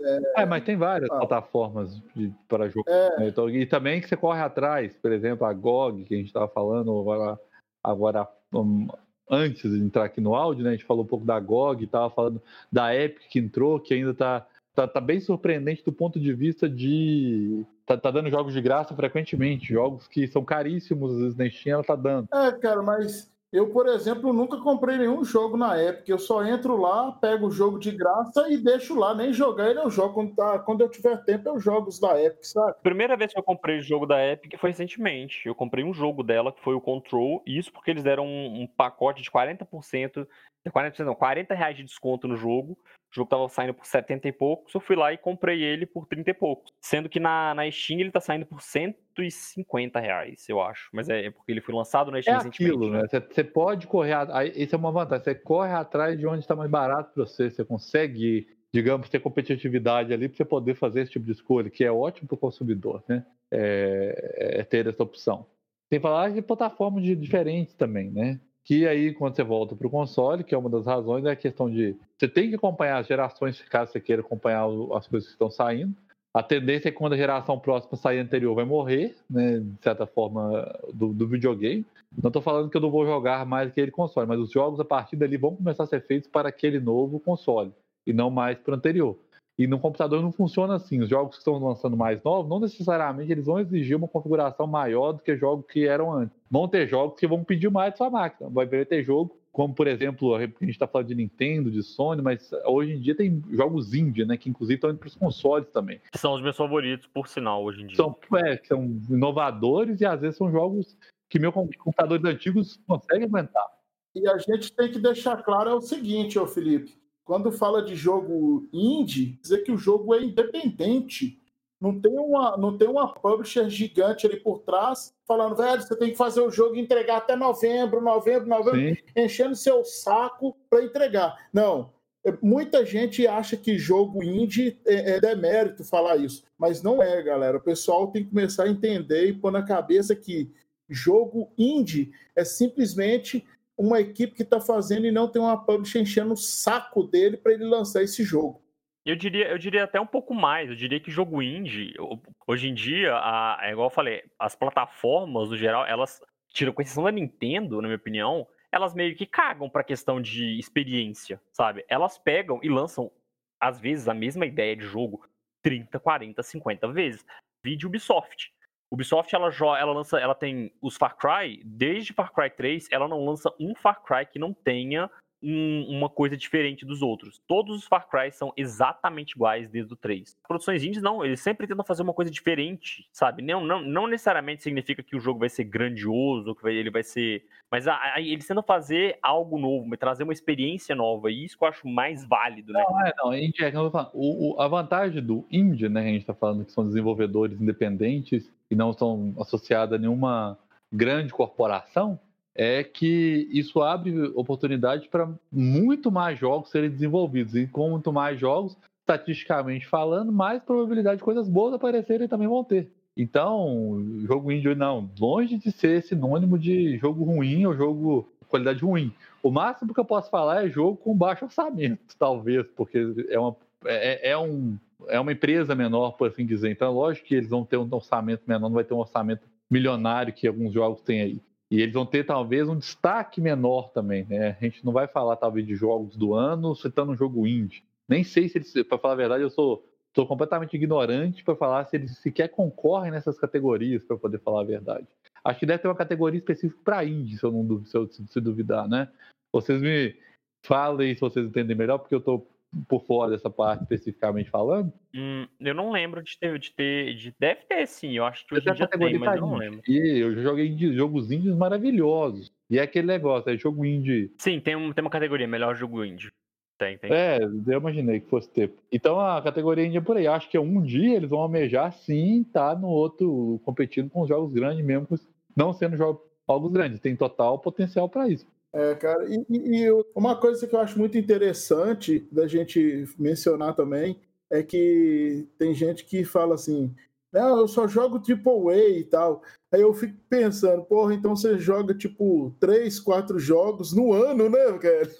É, é mas tem várias ah, plataformas para jogo. É, né? então, e também que você corre atrás, por exemplo, a GOG, que a gente estava falando agora, agora um, antes de entrar aqui no áudio, né? A gente falou um pouco da GOG, estava falando da Epic que entrou, que ainda está tá, tá, bem surpreendente do ponto de vista de. Tá, tá, dando jogos de graça frequentemente, jogos que são caríssimos, às vezes na Steam ela tá dando. É, cara, mas eu, por exemplo, nunca comprei nenhum jogo na Epic. Eu só entro lá, pego o jogo de graça e deixo lá. Nem jogar ele eu jogo. Quando, tá, quando eu tiver tempo, eu jogo os da Epic, sabe? Primeira vez que eu comprei jogo da Epic foi recentemente. Eu comprei um jogo dela, que foi o Control. Isso porque eles deram um, um pacote de 40%, 40%, não, 40 reais de desconto no jogo. O jogo tava saindo por 70 e poucos, eu fui lá e comprei ele por 30 e poucos. Sendo que na, na Steam ele tá saindo por 150 reais, eu acho. Mas é, é porque ele foi lançado na Steam é aquilo, né? Você pode correr, isso é uma vantagem, você corre atrás de onde está mais barato para você, você consegue, digamos, ter competitividade ali para você poder fazer esse tipo de escolha, que é ótimo para o consumidor, né? É, é ter essa opção. Sem falar de plataformas diferentes também, né? Que aí, quando você volta para o console, que é uma das razões, é a questão de você tem que acompanhar as gerações, caso você queira acompanhar as coisas que estão saindo. A tendência é que quando a geração próxima sair anterior vai morrer, né, de certa forma, do, do videogame. Não estou falando que eu não vou jogar mais aquele console, mas os jogos a partir dali vão começar a ser feitos para aquele novo console e não mais para o anterior. E no computador não funciona assim. Os jogos que estão lançando mais novos, não necessariamente eles vão exigir uma configuração maior do que jogos que eram antes. Vão ter jogos que vão pedir mais da sua máquina. Vai ter jogo, como por exemplo, a gente está falando de Nintendo, de Sony, mas hoje em dia tem jogos indie, né? Que inclusive estão indo para os consoles também. São os meus favoritos, por sinal, hoje em dia. São, é, são inovadores e às vezes são jogos que meus computadores antigos conseguem aguentar. E a gente tem que deixar claro é o seguinte, ô Felipe quando fala de jogo indie, dizer que o jogo é independente. Não tem uma, não tem uma publisher gigante ali por trás falando, velho, você tem que fazer o jogo e entregar até novembro, novembro, novembro, Sim. enchendo seu saco para entregar. Não. Muita gente acha que jogo indie é, é demérito falar isso, mas não é, galera. O pessoal tem que começar a entender e pôr na cabeça que jogo indie é simplesmente uma equipe que está fazendo e não tem uma publisher enchendo o saco dele para ele lançar esse jogo. Eu diria, eu diria até um pouco mais. Eu diria que jogo indie, hoje em dia, a, é igual eu falei, as plataformas, no geral, elas, tiram com exceção da Nintendo, na minha opinião, elas meio que cagam para a questão de experiência, sabe? Elas pegam e lançam, às vezes, a mesma ideia de jogo 30, 40, 50 vezes. Vídeo Ubisoft. Ubisoft ela, ela lança, ela tem os Far Cry, desde Far Cry 3, ela não lança um Far Cry que não tenha um, uma coisa diferente dos outros. Todos os Far Cry são exatamente iguais desde o 3. Produções indies não, eles sempre tentam fazer uma coisa diferente, sabe? Não, não, não necessariamente significa que o jogo vai ser grandioso, que vai, ele vai ser. Mas a, a, eles tentam fazer algo novo, trazer uma experiência nova, e isso que eu acho mais válido, né? Não, é, não, indie, é, a vantagem do indie, né, que a gente tá falando que são desenvolvedores independentes e não são associados a nenhuma grande corporação, é que isso abre oportunidade para muito mais jogos serem desenvolvidos. E com muito mais jogos, estatisticamente falando, mais probabilidade de coisas boas aparecerem também vão ter. Então, jogo indie não, longe de ser sinônimo de jogo ruim ou jogo qualidade ruim. O máximo que eu posso falar é jogo com baixo orçamento, (laughs) talvez, porque é uma, é, é um, é uma empresa menor, por assim dizer. Então, lógico que eles vão ter um orçamento menor, não vai ter um orçamento milionário que alguns jogos têm aí. E eles vão ter talvez um destaque menor também, né? A gente não vai falar talvez de jogos do ano citando um jogo indie. Nem sei se eles, para falar a verdade, eu sou, sou completamente ignorante para falar se eles sequer concorrem nessas categorias, para poder falar a verdade. Acho que deve ter uma categoria específica para indie, se eu não se, se duvidar, né? Vocês me falem se vocês entendem melhor, porque eu estou por fora dessa parte especificamente falando? Hum, eu não lembro de ter, de ter, de, deve ter sim, eu acho que hoje em dia tem, mas eu não lembro. E eu joguei jogos indies maravilhosos. E é aquele negócio, é jogo indie. Sim, tem, um, tem uma categoria, melhor jogo indie. Tem, tem. É, eu imaginei que fosse ter. Então a categoria indie é por aí. Acho que um dia eles vão almejar sim tá no outro, competindo com os jogos grandes mesmo, não sendo jogos grandes. Tem total potencial para isso. É, cara, e, e, uma coisa que eu acho muito interessante da gente mencionar também é que tem gente que fala assim: não, eu só jogo AAA e tal. Aí eu fico pensando, porra, então você joga tipo três, quatro jogos no ano, né, cara?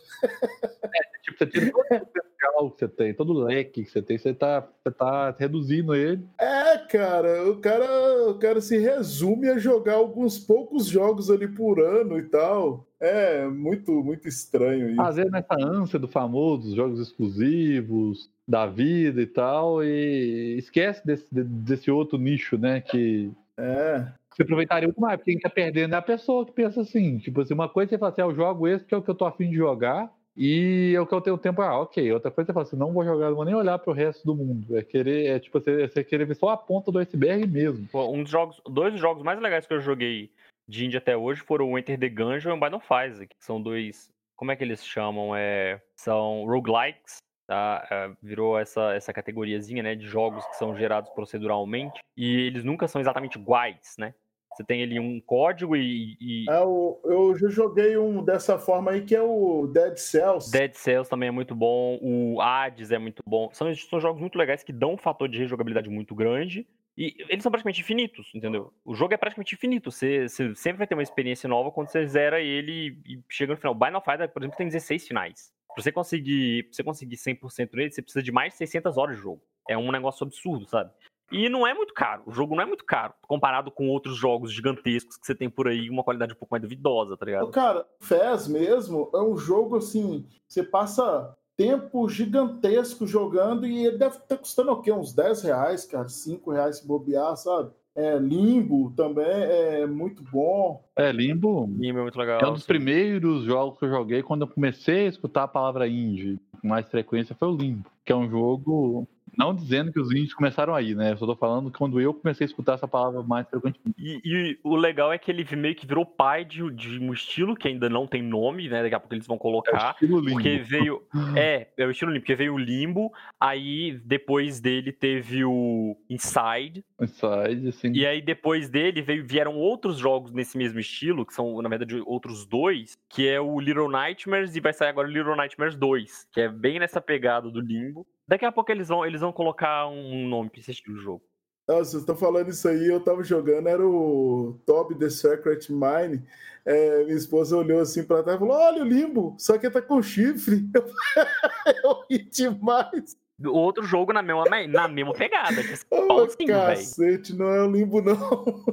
É, tipo, você tira todo o potencial que você tem, todo o leque que você tem, você tá, você tá reduzindo ele. É, cara, o cara, o cara se resume a jogar alguns poucos jogos ali por ano e tal. É muito, muito estranho isso. Às vezes nessa ânsia do famoso, jogos exclusivos, da vida e tal, e esquece desse, desse outro nicho, né? Que é. você aproveitaria muito mais, porque quem tá perdendo é a pessoa que pensa assim, tipo assim, uma coisa é você fala assim, ah, eu jogo esse que é o que eu tô afim de jogar, e é o que eu tenho tempo, ah, ok. Outra coisa é você fala assim, não vou jogar, não vou nem olhar pro resto do mundo. É querer, é tipo, você, você querer ver só a ponta do iceberg mesmo. Um dos jogos, dois jogos mais legais que eu joguei de indie até hoje foram o Enter the Gungeon e o Binding que são dois, como é que eles chamam? É, são roguelikes, tá? É, virou essa, essa categoriazinha, né, de jogos que são gerados proceduralmente e eles nunca são exatamente iguais, né? Você tem ali um código e. e... É, eu já joguei um dessa forma aí que é o Dead Cells. Dead Cells também é muito bom, o Hades é muito bom. São, são jogos muito legais que dão um fator de rejogabilidade muito grande e eles são praticamente infinitos, entendeu? O jogo é praticamente infinito. Você, você sempre vai ter uma experiência nova quando você zera ele e chega no final. Of Isaac, por exemplo, tem 16 finais. Pra você conseguir, pra você conseguir 100% nele, você precisa de mais de 600 horas de jogo. É um negócio absurdo, sabe? E não é muito caro. O jogo não é muito caro, comparado com outros jogos gigantescos que você tem por aí, uma qualidade um pouco mais duvidosa, tá ligado? Cara, Fez mesmo é um jogo assim, você passa tempo gigantesco jogando e ele deve estar tá custando o quê? Uns 10 reais, cara, 5 reais se bobear, sabe? É, Limbo também é muito bom. É, Limbo. Limbo é muito legal. É um dos sim. primeiros jogos que eu joguei quando eu comecei a escutar a palavra indie com mais frequência foi o Limbo, que é um jogo não dizendo que os índios começaram aí, né? Eu só tô falando que quando eu comecei a escutar essa palavra mais frequentemente. E, e, o legal é que ele meio que virou pai de, de, um estilo que ainda não tem nome, né? Daqui a pouco eles vão colocar. É o estilo limbo. Porque veio. é, é o estilo limbo, porque veio o limbo, aí depois dele teve o Inside. Inside, sim. E aí depois dele veio, vieram outros jogos nesse mesmo estilo, que são, na verdade, outros dois, que é o Little Nightmares e vai sair agora o Little Nightmares 2, que é bem nessa pegada do limbo. Daqui a pouco eles vão, eles vão colocar um nome pra esse estilo de jogo. Nossa, vocês estão falando isso aí, eu tava jogando, era o Top The Secret Mine. É, minha esposa olhou assim pra trás e falou: Olha o limbo, só que tá com chifre. (laughs) Eu ri demais. Outro jogo na mesma, na mesma pegada. (laughs) Oh, cacete, véio. não é o limbo, não.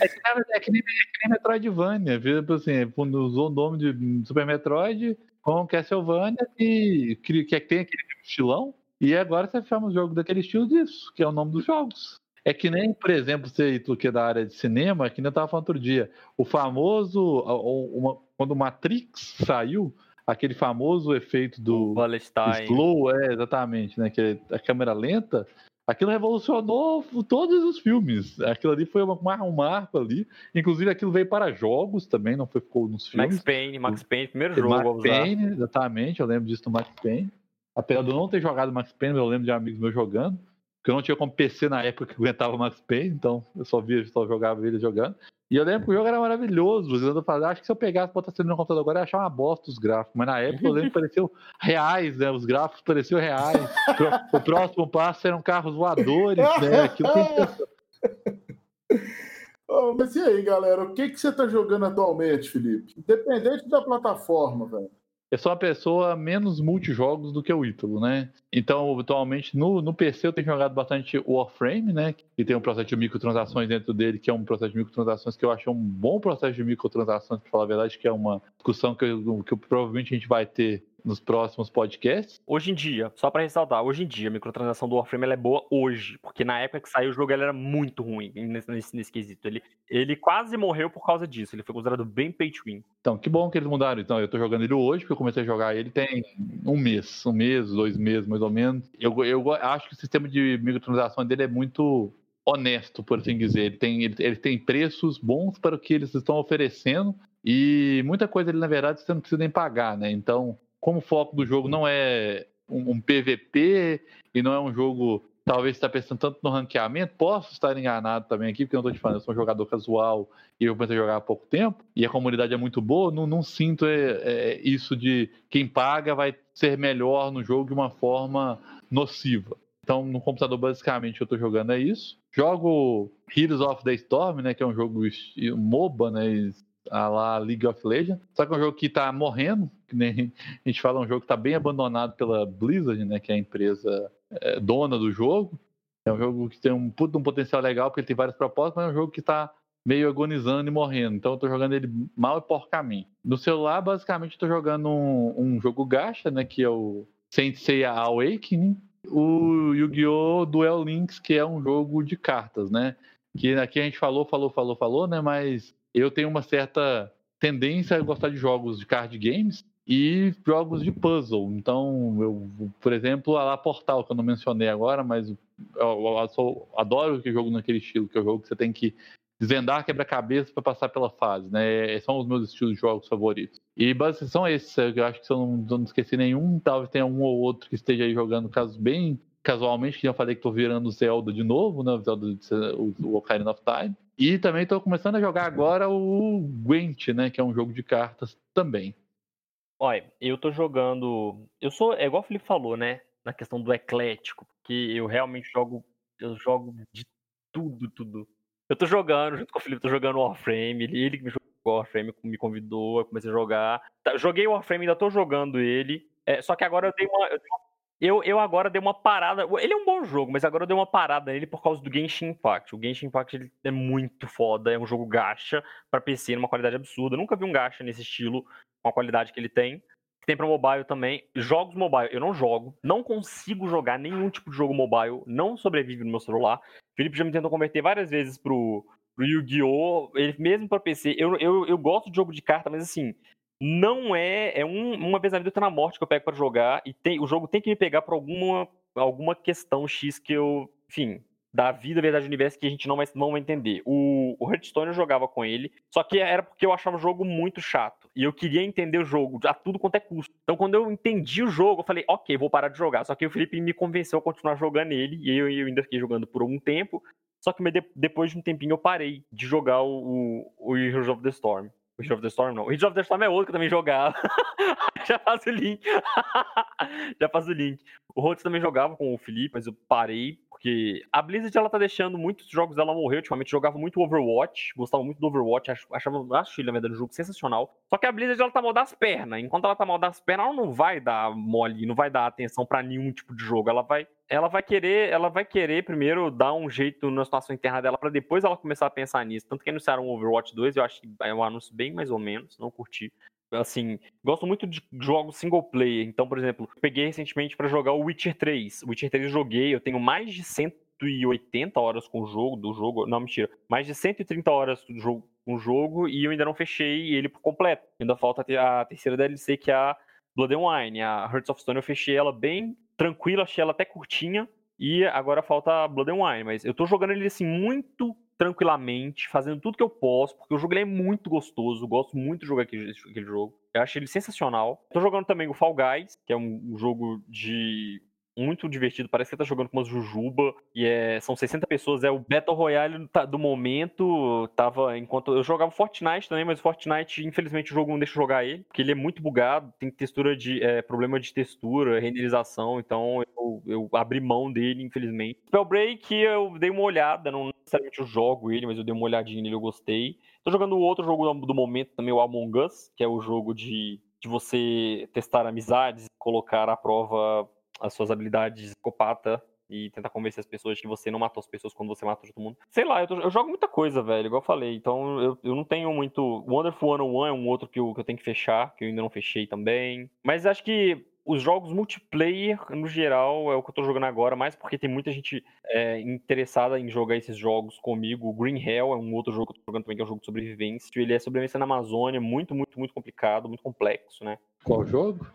É que, é que, nem, é que nem Metroidvania. Tipo assim, usou o nome de Super Metroid, com Castlevania, que, que, que tem aquele estilão, e agora você chama o jogo daquele estilo disso, que é o nome dos jogos. É que nem, por exemplo, você que é da área de cinema, que nem eu estava falando outro dia, o famoso, uma, quando o Matrix saiu, aquele famoso efeito do slow, é, exatamente, né, que é a câmera lenta, Aquilo revolucionou todos os filmes. Aquilo ali foi uma, um marco ali. Inclusive, aquilo veio para jogos também, não foi, ficou nos filmes. Max Payne, Max Payne, primeiro jogo. Max Payne, exatamente, eu lembro disso do Max Payne. Apesar de eu não ter jogado Max Payne, eu lembro de amigos meus jogando. Porque eu não tinha como PC na época que aguentava Max Payne, então eu só via, só jogava ele jogando. E eu lembro que o jogo era maravilhoso. Eu falando, acho que se eu pegasse botasse no computador agora, ia achar uma bosta os gráficos. Mas na época eu lembro que pareciam reais, né? Os gráficos pareciam reais. o próximo passo eram carros voadores, né? Que... oh, mas e aí, galera? O que, que você tá jogando atualmente, Felipe? Independente da plataforma, velho eu sou uma pessoa menos multijogos do que o Ítalo, né? Então, atualmente, no, no PC eu tenho jogado bastante Warframe, né? Que tem um processo de microtransações dentro dele, que é um processo de microtransações que eu acho um bom processo de microtransações, para falar a verdade, que é uma discussão que, eu, que provavelmente a gente vai ter nos próximos podcasts. Hoje em dia, só para ressaltar, hoje em dia a microtransação do Warframe é boa hoje, porque na época que saiu o jogo ela era muito ruim nesse, nesse, nesse quesito. Ele, ele quase morreu por causa disso, ele foi considerado bem pay to win. Então, que bom que eles mudaram. Então, eu tô jogando ele hoje, porque eu comecei a jogar ele tem um mês, um mês, dois meses mais ou menos. Eu, eu acho que o sistema de microtransação dele é muito honesto, por assim dizer. Ele tem, ele, ele tem preços bons para o que eles estão oferecendo e muita coisa ele, na verdade, você não precisa nem pagar, né? Então, como o foco do jogo não é um, um PVP e não é um jogo talvez está pensando tanto no ranqueamento, posso estar enganado também aqui, porque eu não estou te falando, eu sou um jogador casual e eu comecei a jogar há pouco tempo, e a comunidade é muito boa, não, não sinto é, é, isso de quem paga vai ser melhor no jogo de uma forma nociva. Então, no computador, basicamente, eu estou jogando é isso. Jogo Heroes of the Storm, né, que é um jogo MOBA, né, a lá League of Legends. Só que é um jogo que tá morrendo, que nem a gente fala, é um jogo que tá bem abandonado pela Blizzard, né, que é a empresa é, dona do jogo. É um jogo que tem um, um potencial legal, porque ele tem várias propostas, mas é um jogo que tá meio agonizando e morrendo. Então eu tô jogando ele mal e porcamente. No celular, basicamente, eu tô jogando um, um jogo gacha, né, que é o Sensei Awakening. O Yu-Gi-Oh! Duel Links, que é um jogo de cartas, né? Que aqui a gente falou, falou, falou, falou, né? Mas eu tenho uma certa tendência a gostar de jogos de card games e jogos de puzzle. Então, eu, por exemplo, a La Portal, que eu não mencionei agora, mas eu, eu, eu sou, adoro que jogo naquele estilo, que é o jogo que você tem que desvendar quebra-cabeça para passar pela fase, né? São os meus estilos de jogos favoritos. E basicamente são esses, eu acho que se eu não, não esqueci nenhum, talvez tenha um ou outro que esteja aí jogando casos bem casualmente, que eu falei que tô virando Zelda de novo, né? Zelda, o Ocarina of Time. E também estou começando a jogar agora o Gwent, né? Que é um jogo de cartas também. Olha, eu tô jogando. Eu sou. É igual o Felipe falou, né? Na questão do eclético. Que eu realmente jogo. Eu jogo de tudo, tudo. Eu tô jogando, junto com o Felipe, tô jogando Warframe. Ele, que me jogou Warframe, me convidou, eu comecei a jogar. Tá, joguei Warframe, ainda tô jogando ele. É, só que agora eu tenho uma. Eu tenho uma Eu, eu agora dei uma parada. Ele é um bom jogo, mas agora eu dei uma parada nele por causa do Genshin Impact. O Genshin Impact ele é muito foda, é um jogo gacha para PC numa qualidade absurda. Eu nunca vi um gacha nesse estilo, com a qualidade que ele tem. Tem para mobile também. Jogos mobile eu não jogo, não consigo jogar nenhum tipo de jogo mobile, não sobrevive no meu celular. O Felipe já me tentou converter várias vezes pro, pro Yu-Gi-Oh! Ele mesmo para PC. Eu, eu, eu gosto de jogo de carta, mas assim, não é. É um, uma vez na vida eu na morte que eu pego para jogar. E tem, o jogo tem que me pegar pra alguma, alguma questão X que eu. Enfim, da vida, verdade universo que a gente não vai, não vai entender. O, o Hearthstone eu jogava com ele, só que era porque eu achava o jogo muito chato. E eu queria entender o jogo a tudo quanto é custo. Então, quando eu entendi o jogo, eu falei, ok, vou parar de jogar. Só que o Felipe me convenceu a continuar jogando ele, e eu, eu ainda fiquei jogando por algum tempo. Só que depois de um tempinho eu parei de jogar o, o Heroes of the Storm. Heroes of the Storm não. Heroes of the Storm é outro que eu também jogava. (laughs) (laughs) Já faço o link. (laughs) Já faço o link. O Rhodes também jogava com o Felipe, mas eu parei porque a Blizzard ela tá deixando muitos jogos dela morrer. Ultimamente jogava muito Overwatch, gostava muito do Overwatch, achava, ele, na verdade, um jogo sensacional. Só que a Blizzard ela tá mal das pernas. Enquanto ela tá mal das pernas, ela não vai dar mole, não vai dar atenção para nenhum tipo de jogo. Ela vai ela vai querer, ela vai querer primeiro dar um jeito na situação interna dela para depois ela começar a pensar nisso. Tanto que anunciaram o Overwatch 2, eu acho que é um anúncio bem mais ou menos, não curti assim, gosto muito de jogos single player. Então, por exemplo, peguei recentemente para jogar o Witcher 3. O Witcher 3 eu joguei, eu tenho mais de 180 horas com o jogo, do jogo, não, mentira, mais de 130 horas do jogo, com o jogo e eu ainda não fechei ele por completo. Ainda falta a terceira DLC que é a Blood and Wine, a Hearts of Stone eu fechei ela bem tranquila, achei ela até curtinha e agora falta Blood and Wine, mas eu tô jogando ele assim muito tranquilamente, fazendo tudo que eu posso, porque o jogo é muito gostoso, gosto muito de jogar aquele, aquele jogo. Eu acho ele sensacional. Tô jogando também o Fall Guys, que é um, um jogo de muito divertido. Parece que tá jogando com umas jujuba. E é, são 60 pessoas. É o Battle Royale do momento. Tava enquanto. Eu jogava Fortnite também, mas Fortnite, infelizmente, o jogo não deixa eu jogar ele. Porque ele é muito bugado. Tem textura de. É, problema de textura, renderização. Então eu, eu abri mão dele, infelizmente. Spellbreak, eu dei uma olhada. Não necessariamente eu jogo ele, mas eu dei uma olhadinha nele, eu gostei. Tô jogando outro jogo do momento também, o Among Us, que é o jogo de, de você testar amizades, colocar à prova as suas habilidades de psicopata e tentar convencer as pessoas de que você não matou as pessoas quando você matou todo mundo. Sei lá, eu, tô, eu jogo muita coisa, velho, igual eu falei. Então eu, eu não tenho muito. Wonderful 101 é um outro que eu, que eu tenho que fechar, que eu ainda não fechei também. Mas acho que os jogos multiplayer, no geral, é o que eu tô jogando agora, mais porque tem muita gente é, interessada em jogar esses jogos comigo. O Green Hell é um outro jogo que eu tô jogando também, que é um jogo de sobrevivência. Ele é sobrevivência na Amazônia, muito, muito, muito complicado, muito complexo, né? Qual jogo?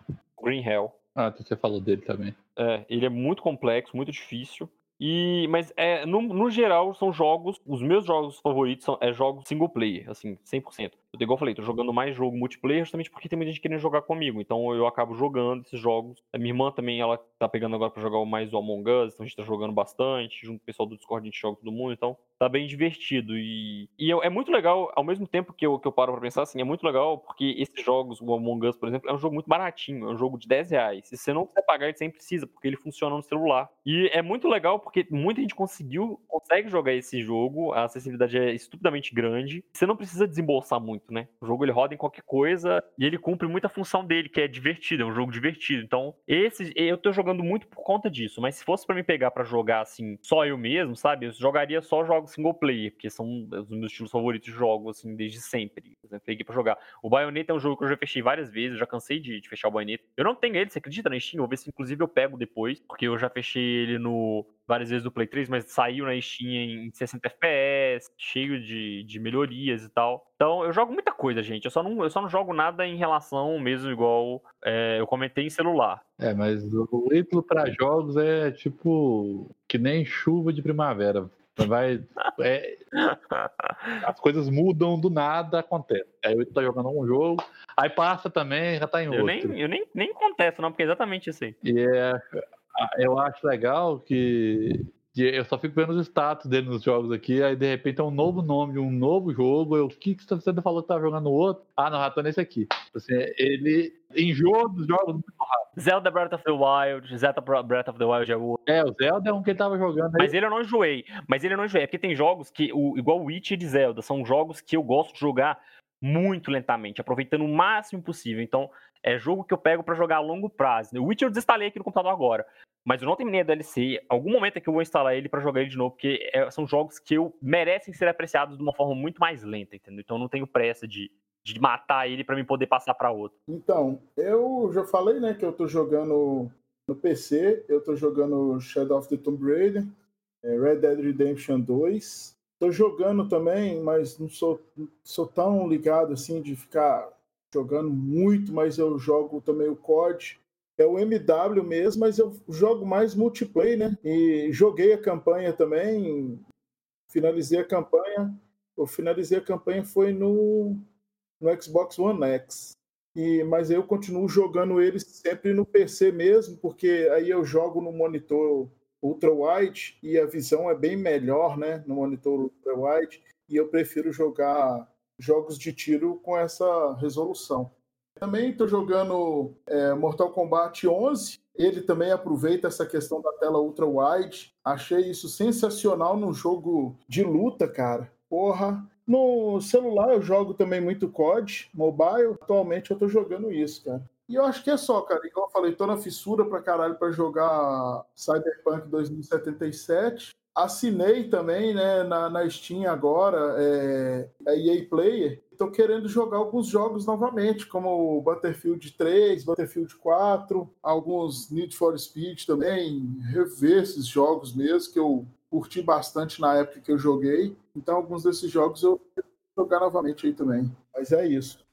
Green Hell. Ah, você falou dele também. É, ele é muito complexo, muito difícil. E, mas é, no, no geral são jogos, os meus jogos favoritos são é jogos single player, assim, 100%. Eu, igual eu falei, tô jogando mais jogo multiplayer justamente porque tem muita gente querendo jogar comigo. Então eu acabo jogando esses jogos. A minha irmã também, ela tá pegando agora pra jogar mais o Among Us, então a gente tá jogando bastante. Junto com o pessoal do Discord a gente joga todo mundo, então tá bem divertido. E, e é, é muito legal, ao mesmo tempo que eu, que eu paro pra pensar, assim, é muito legal porque esses jogos, o Among Us, por exemplo, é um jogo muito baratinho, é um jogo de 10 reais. Se você não quiser pagar, ele sempre precisa, porque ele funciona no celular. E é muito legal porque muita gente conseguiu, consegue jogar esse jogo, a acessibilidade é estupidamente grande. Você não precisa desembolsar muito, né? O jogo ele roda em qualquer coisa e ele cumpre muita função dele, que é divertido, é um jogo divertido. Então, esse eu tô jogando muito por conta disso, mas se fosse para me pegar para jogar assim, só eu mesmo, sabe? Eu jogaria só jogos single player, porque são os meus estilos favoritos de jogos assim desde sempre. Eu peguei para jogar. O Bayonetta é um jogo que eu já fechei várias vezes, eu já cansei de, de fechar o Bayonetta. Eu não tenho ele, você acredita na Steam? Vou ver se inclusive eu pego depois, porque eu já fechei ele no várias vezes do Play 3, mas saiu na Steam em 60 FPS, cheio de, de melhorias e tal. Então eu jogo muita coisa, gente. Eu só não, eu só não jogo nada em relação mesmo igual é, eu comentei em celular. É, mas o título para jogos é tipo que nem chuva de primavera. Vai. É, (laughs) as coisas mudam do nada, acontece. Aí eu tô jogando um jogo, aí passa também, já tá em eu outro. Nem, eu nem, nem contesto, não, porque é exatamente isso aí. E é, eu acho legal que, eu só fico vendo os status dele nos jogos aqui, aí de repente é um novo nome, um novo jogo. Eu, o que, que você falou que tava jogando outro? Ah, não, já tô nesse aqui. Assim, ele enjoa dos jogos muito rápido. Zelda Breath of the Wild, Zelda Breath of the Wild é o É, o Zelda é um que ele tava jogando aí. Mas ele eu não enjoei. Mas ele eu não enjoei. É porque tem jogos que, o, igual o Witch e Zelda, são jogos que eu gosto de jogar muito lentamente, aproveitando o máximo possível. Então, é jogo que eu pego para jogar a longo prazo. O Witcher eu desinstalei aqui no computador agora, mas eu não terminei a DLC. Algum momento é que eu vou instalar ele para jogar ele de novo, porque é, são jogos que eu merecem ser apreciados de uma forma muito mais lenta, entendeu? Então, eu não tenho pressa de, de matar ele para me poder passar para outro. Então, eu já falei, né, que eu tô jogando no PC, eu tô jogando Shadow of the Tomb Raider, é, Red Dead Redemption 2. Tô jogando também, mas não sou, sou tão ligado assim de ficar jogando muito, mas eu jogo também o COD. É o MW mesmo, mas eu jogo mais multiplayer, né? E joguei a campanha também, finalizei a campanha. Eu finalizei a campanha foi no, no Xbox One X. E, mas eu continuo jogando ele sempre no PC mesmo, porque aí eu jogo no monitor ultra wide e a visão é bem melhor, né, no monitor ultra wide, e eu prefiro jogar jogos de tiro com essa resolução. Também estou jogando é, Mortal Kombat 11. Ele também aproveita essa questão da tela ultra wide. Achei isso sensacional no jogo de luta, cara. Porra, no celular eu jogo também muito COD, mobile. Atualmente eu tô jogando isso, cara. E eu acho que é só, cara. Igual eu falei, tô na fissura pra caralho pra jogar Cyberpunk 2077. Assinei também, né, na, na Steam agora, é, a EA Player. Tô querendo jogar alguns jogos novamente, como Battlefield 3, Battlefield 4, alguns Need for Speed também, rever esses jogos mesmo, que eu curti bastante na época que eu joguei. Então, alguns desses jogos eu jogar novamente aí também. Mas é isso.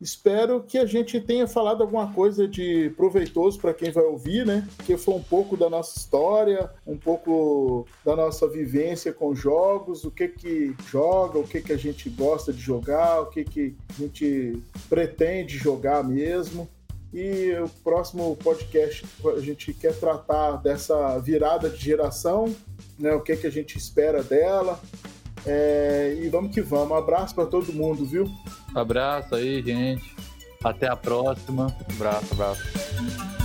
Espero que a gente tenha falado alguma coisa de proveitoso para quem vai ouvir, né? Que foi um pouco da nossa história, um pouco da nossa vivência com jogos, o que que joga, o que que a gente gosta de jogar, o que que a gente pretende jogar mesmo. E o próximo podcast a gente quer tratar dessa virada de geração, né? O que que a gente espera dela, é, e vamos que vamos. Abraço para todo mundo, viu? Abraço aí, gente. Até a próxima. Abraço, abraço.